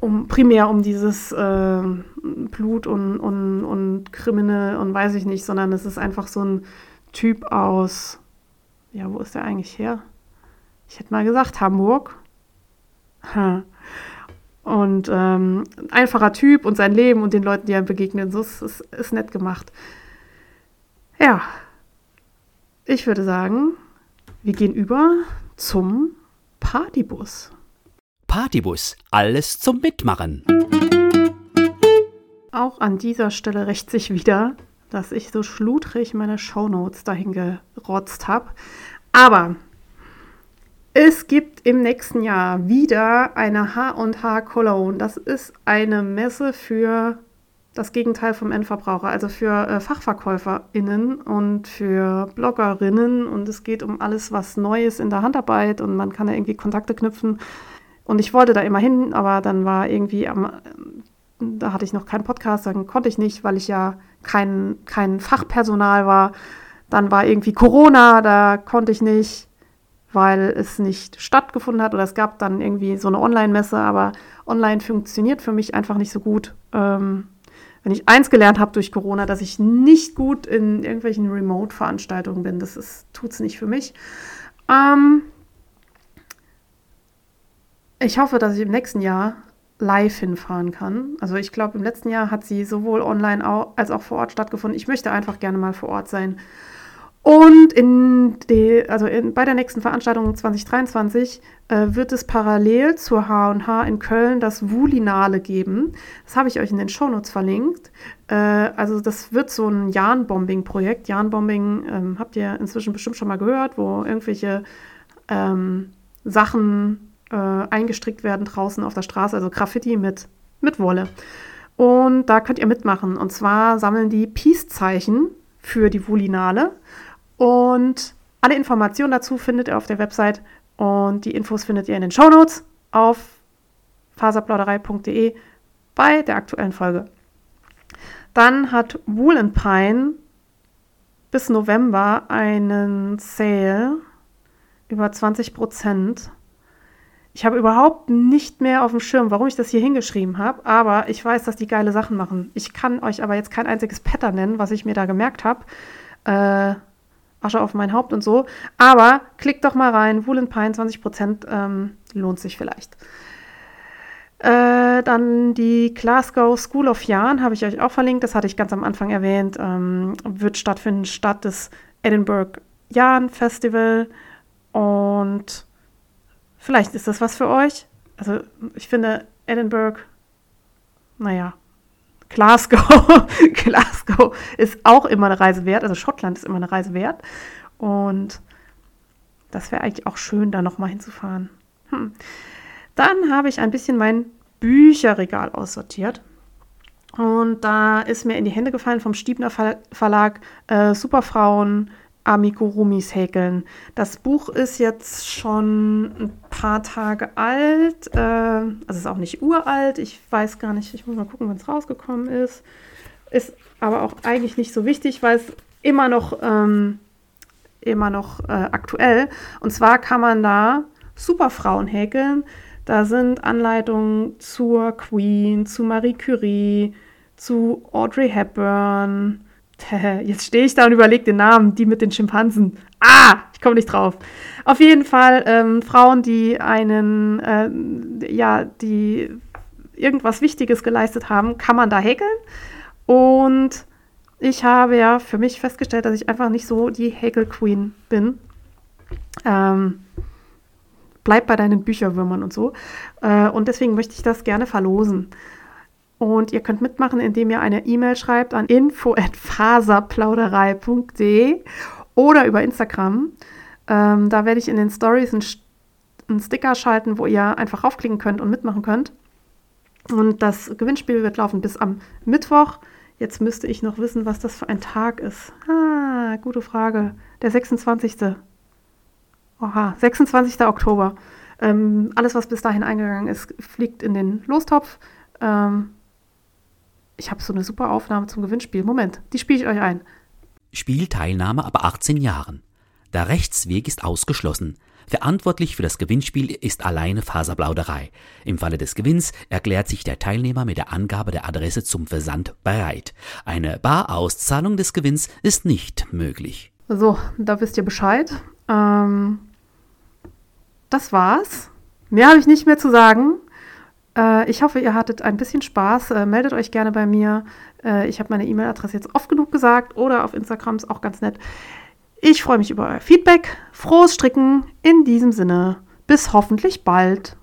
um primär um dieses äh, Blut und, und, und Kriminal und weiß ich nicht, sondern es ist einfach so ein Typ aus, ja, wo ist der eigentlich her? Ich hätte mal gesagt, Hamburg. Und ähm, einfacher Typ und sein Leben und den Leuten, die ihm begegnen, so ist, ist, ist nett gemacht. Ja, ich würde sagen, wir gehen über zum Partybus. Partybus, alles zum Mitmachen. Auch an dieser Stelle rächt sich wieder, dass ich so schludrig meine Shownotes dahin gerotzt habe. Aber es gibt im nächsten Jahr wieder eine H&H Cologne. Das ist eine Messe für das Gegenteil vom Endverbraucher, also für äh, FachverkäuferInnen und für BloggerInnen. Und es geht um alles, was Neues in der Handarbeit und man kann da irgendwie Kontakte knüpfen. Und ich wollte da immer hin, aber dann war irgendwie am, da hatte ich noch keinen Podcast, dann konnte ich nicht, weil ich ja kein, kein Fachpersonal war. Dann war irgendwie Corona, da konnte ich nicht, weil es nicht stattgefunden hat oder es gab dann irgendwie so eine Online-Messe, aber online funktioniert für mich einfach nicht so gut. Ähm, wenn ich eins gelernt habe durch Corona, dass ich nicht gut in irgendwelchen Remote-Veranstaltungen bin. Das tut es nicht für mich. Ähm, ich hoffe, dass ich im nächsten Jahr live hinfahren kann. Also ich glaube, im letzten Jahr hat sie sowohl online als auch vor Ort stattgefunden. Ich möchte einfach gerne mal vor Ort sein. Und in die, also in, bei der nächsten Veranstaltung 2023 äh, wird es parallel zur H&H in Köln das Wulinale geben. Das habe ich euch in den Shownotes verlinkt. Äh, also das wird so ein Jahn-Bombing-Projekt. Jahn-Bombing ähm, habt ihr inzwischen bestimmt schon mal gehört, wo irgendwelche ähm, Sachen äh, eingestrickt werden draußen auf der Straße, also Graffiti mit, mit Wolle. Und da könnt ihr mitmachen. Und zwar sammeln die Peace-Zeichen für die Wulinale. Und alle Informationen dazu findet ihr auf der Website und die Infos findet ihr in den Shownotes auf faserplauderei.de bei der aktuellen Folge. Dann hat Wool Pine bis November einen Sale über 20 Prozent. Ich habe überhaupt nicht mehr auf dem Schirm, warum ich das hier hingeschrieben habe, aber ich weiß, dass die geile Sachen machen. Ich kann euch aber jetzt kein einziges Pattern nennen, was ich mir da gemerkt habe. Äh, Asche auf mein Haupt und so. Aber klickt doch mal rein, Woolen Pine 20% ähm, lohnt sich vielleicht. Äh, dann die Glasgow School of Yarn habe ich euch auch verlinkt. Das hatte ich ganz am Anfang erwähnt. Ähm, wird stattfinden statt des Edinburgh Yarn Festival. Und vielleicht ist das was für euch. Also ich finde Edinburgh, naja, Glasgow. (laughs) Glasgow ist auch immer eine Reise wert. Also Schottland ist immer eine Reise wert. Und das wäre eigentlich auch schön, da nochmal hinzufahren. Hm. Dann habe ich ein bisschen mein Bücherregal aussortiert. Und da ist mir in die Hände gefallen vom Stiebner Verlag äh, Superfrauen Amigurumis häkeln. Das Buch ist jetzt schon ein paar Tage alt. Äh, also es ist auch nicht uralt. Ich weiß gar nicht, ich muss mal gucken, wann es rausgekommen ist. Ist aber auch eigentlich nicht so wichtig, weil es immer noch, ähm, immer noch äh, aktuell. Und zwar kann man da Superfrauen häkeln. Da sind Anleitungen zur Queen, zu Marie Curie, zu Audrey Hepburn, Jetzt stehe ich da und überlege den Namen, die mit den Schimpansen. Ah, ich komme nicht drauf. Auf jeden Fall ähm, Frauen, die einen, äh, ja, die irgendwas Wichtiges geleistet haben, kann man da häkeln. Und ich habe ja für mich festgestellt, dass ich einfach nicht so die Häkel-Queen bin. Ähm, bleib bei deinen Bücherwürmern und so. Äh, und deswegen möchte ich das gerne verlosen. Und ihr könnt mitmachen, indem ihr eine E-Mail schreibt an info@faserplauderei.de oder über Instagram. Ähm, da werde ich in den Stories einen, einen Sticker schalten, wo ihr einfach raufklicken könnt und mitmachen könnt. Und das Gewinnspiel wird laufen bis am Mittwoch. Jetzt müsste ich noch wissen, was das für ein Tag ist. Ah, gute Frage. Der 26. Oha, 26. Oktober. Ähm, alles, was bis dahin eingegangen ist, fliegt in den Lostopf. Ähm, ich habe so eine super Aufnahme zum Gewinnspiel. Moment, die spiele ich euch ein. Spielteilnahme ab 18 Jahren. Der Rechtsweg ist ausgeschlossen. Verantwortlich für das Gewinnspiel ist alleine Faserplauderei. Im Falle des Gewinns erklärt sich der Teilnehmer mit der Angabe der Adresse zum Versand bereit. Eine Barauszahlung des Gewinns ist nicht möglich. So, da wisst ihr Bescheid. Ähm, das war's. Mehr habe ich nicht mehr zu sagen. Äh, ich hoffe, ihr hattet ein bisschen Spaß. Äh, meldet euch gerne bei mir. Äh, ich habe meine E-Mail-Adresse jetzt oft genug gesagt oder auf Instagram ist auch ganz nett. Ich freue mich über euer Feedback. Frohes Stricken in diesem Sinne. Bis hoffentlich bald.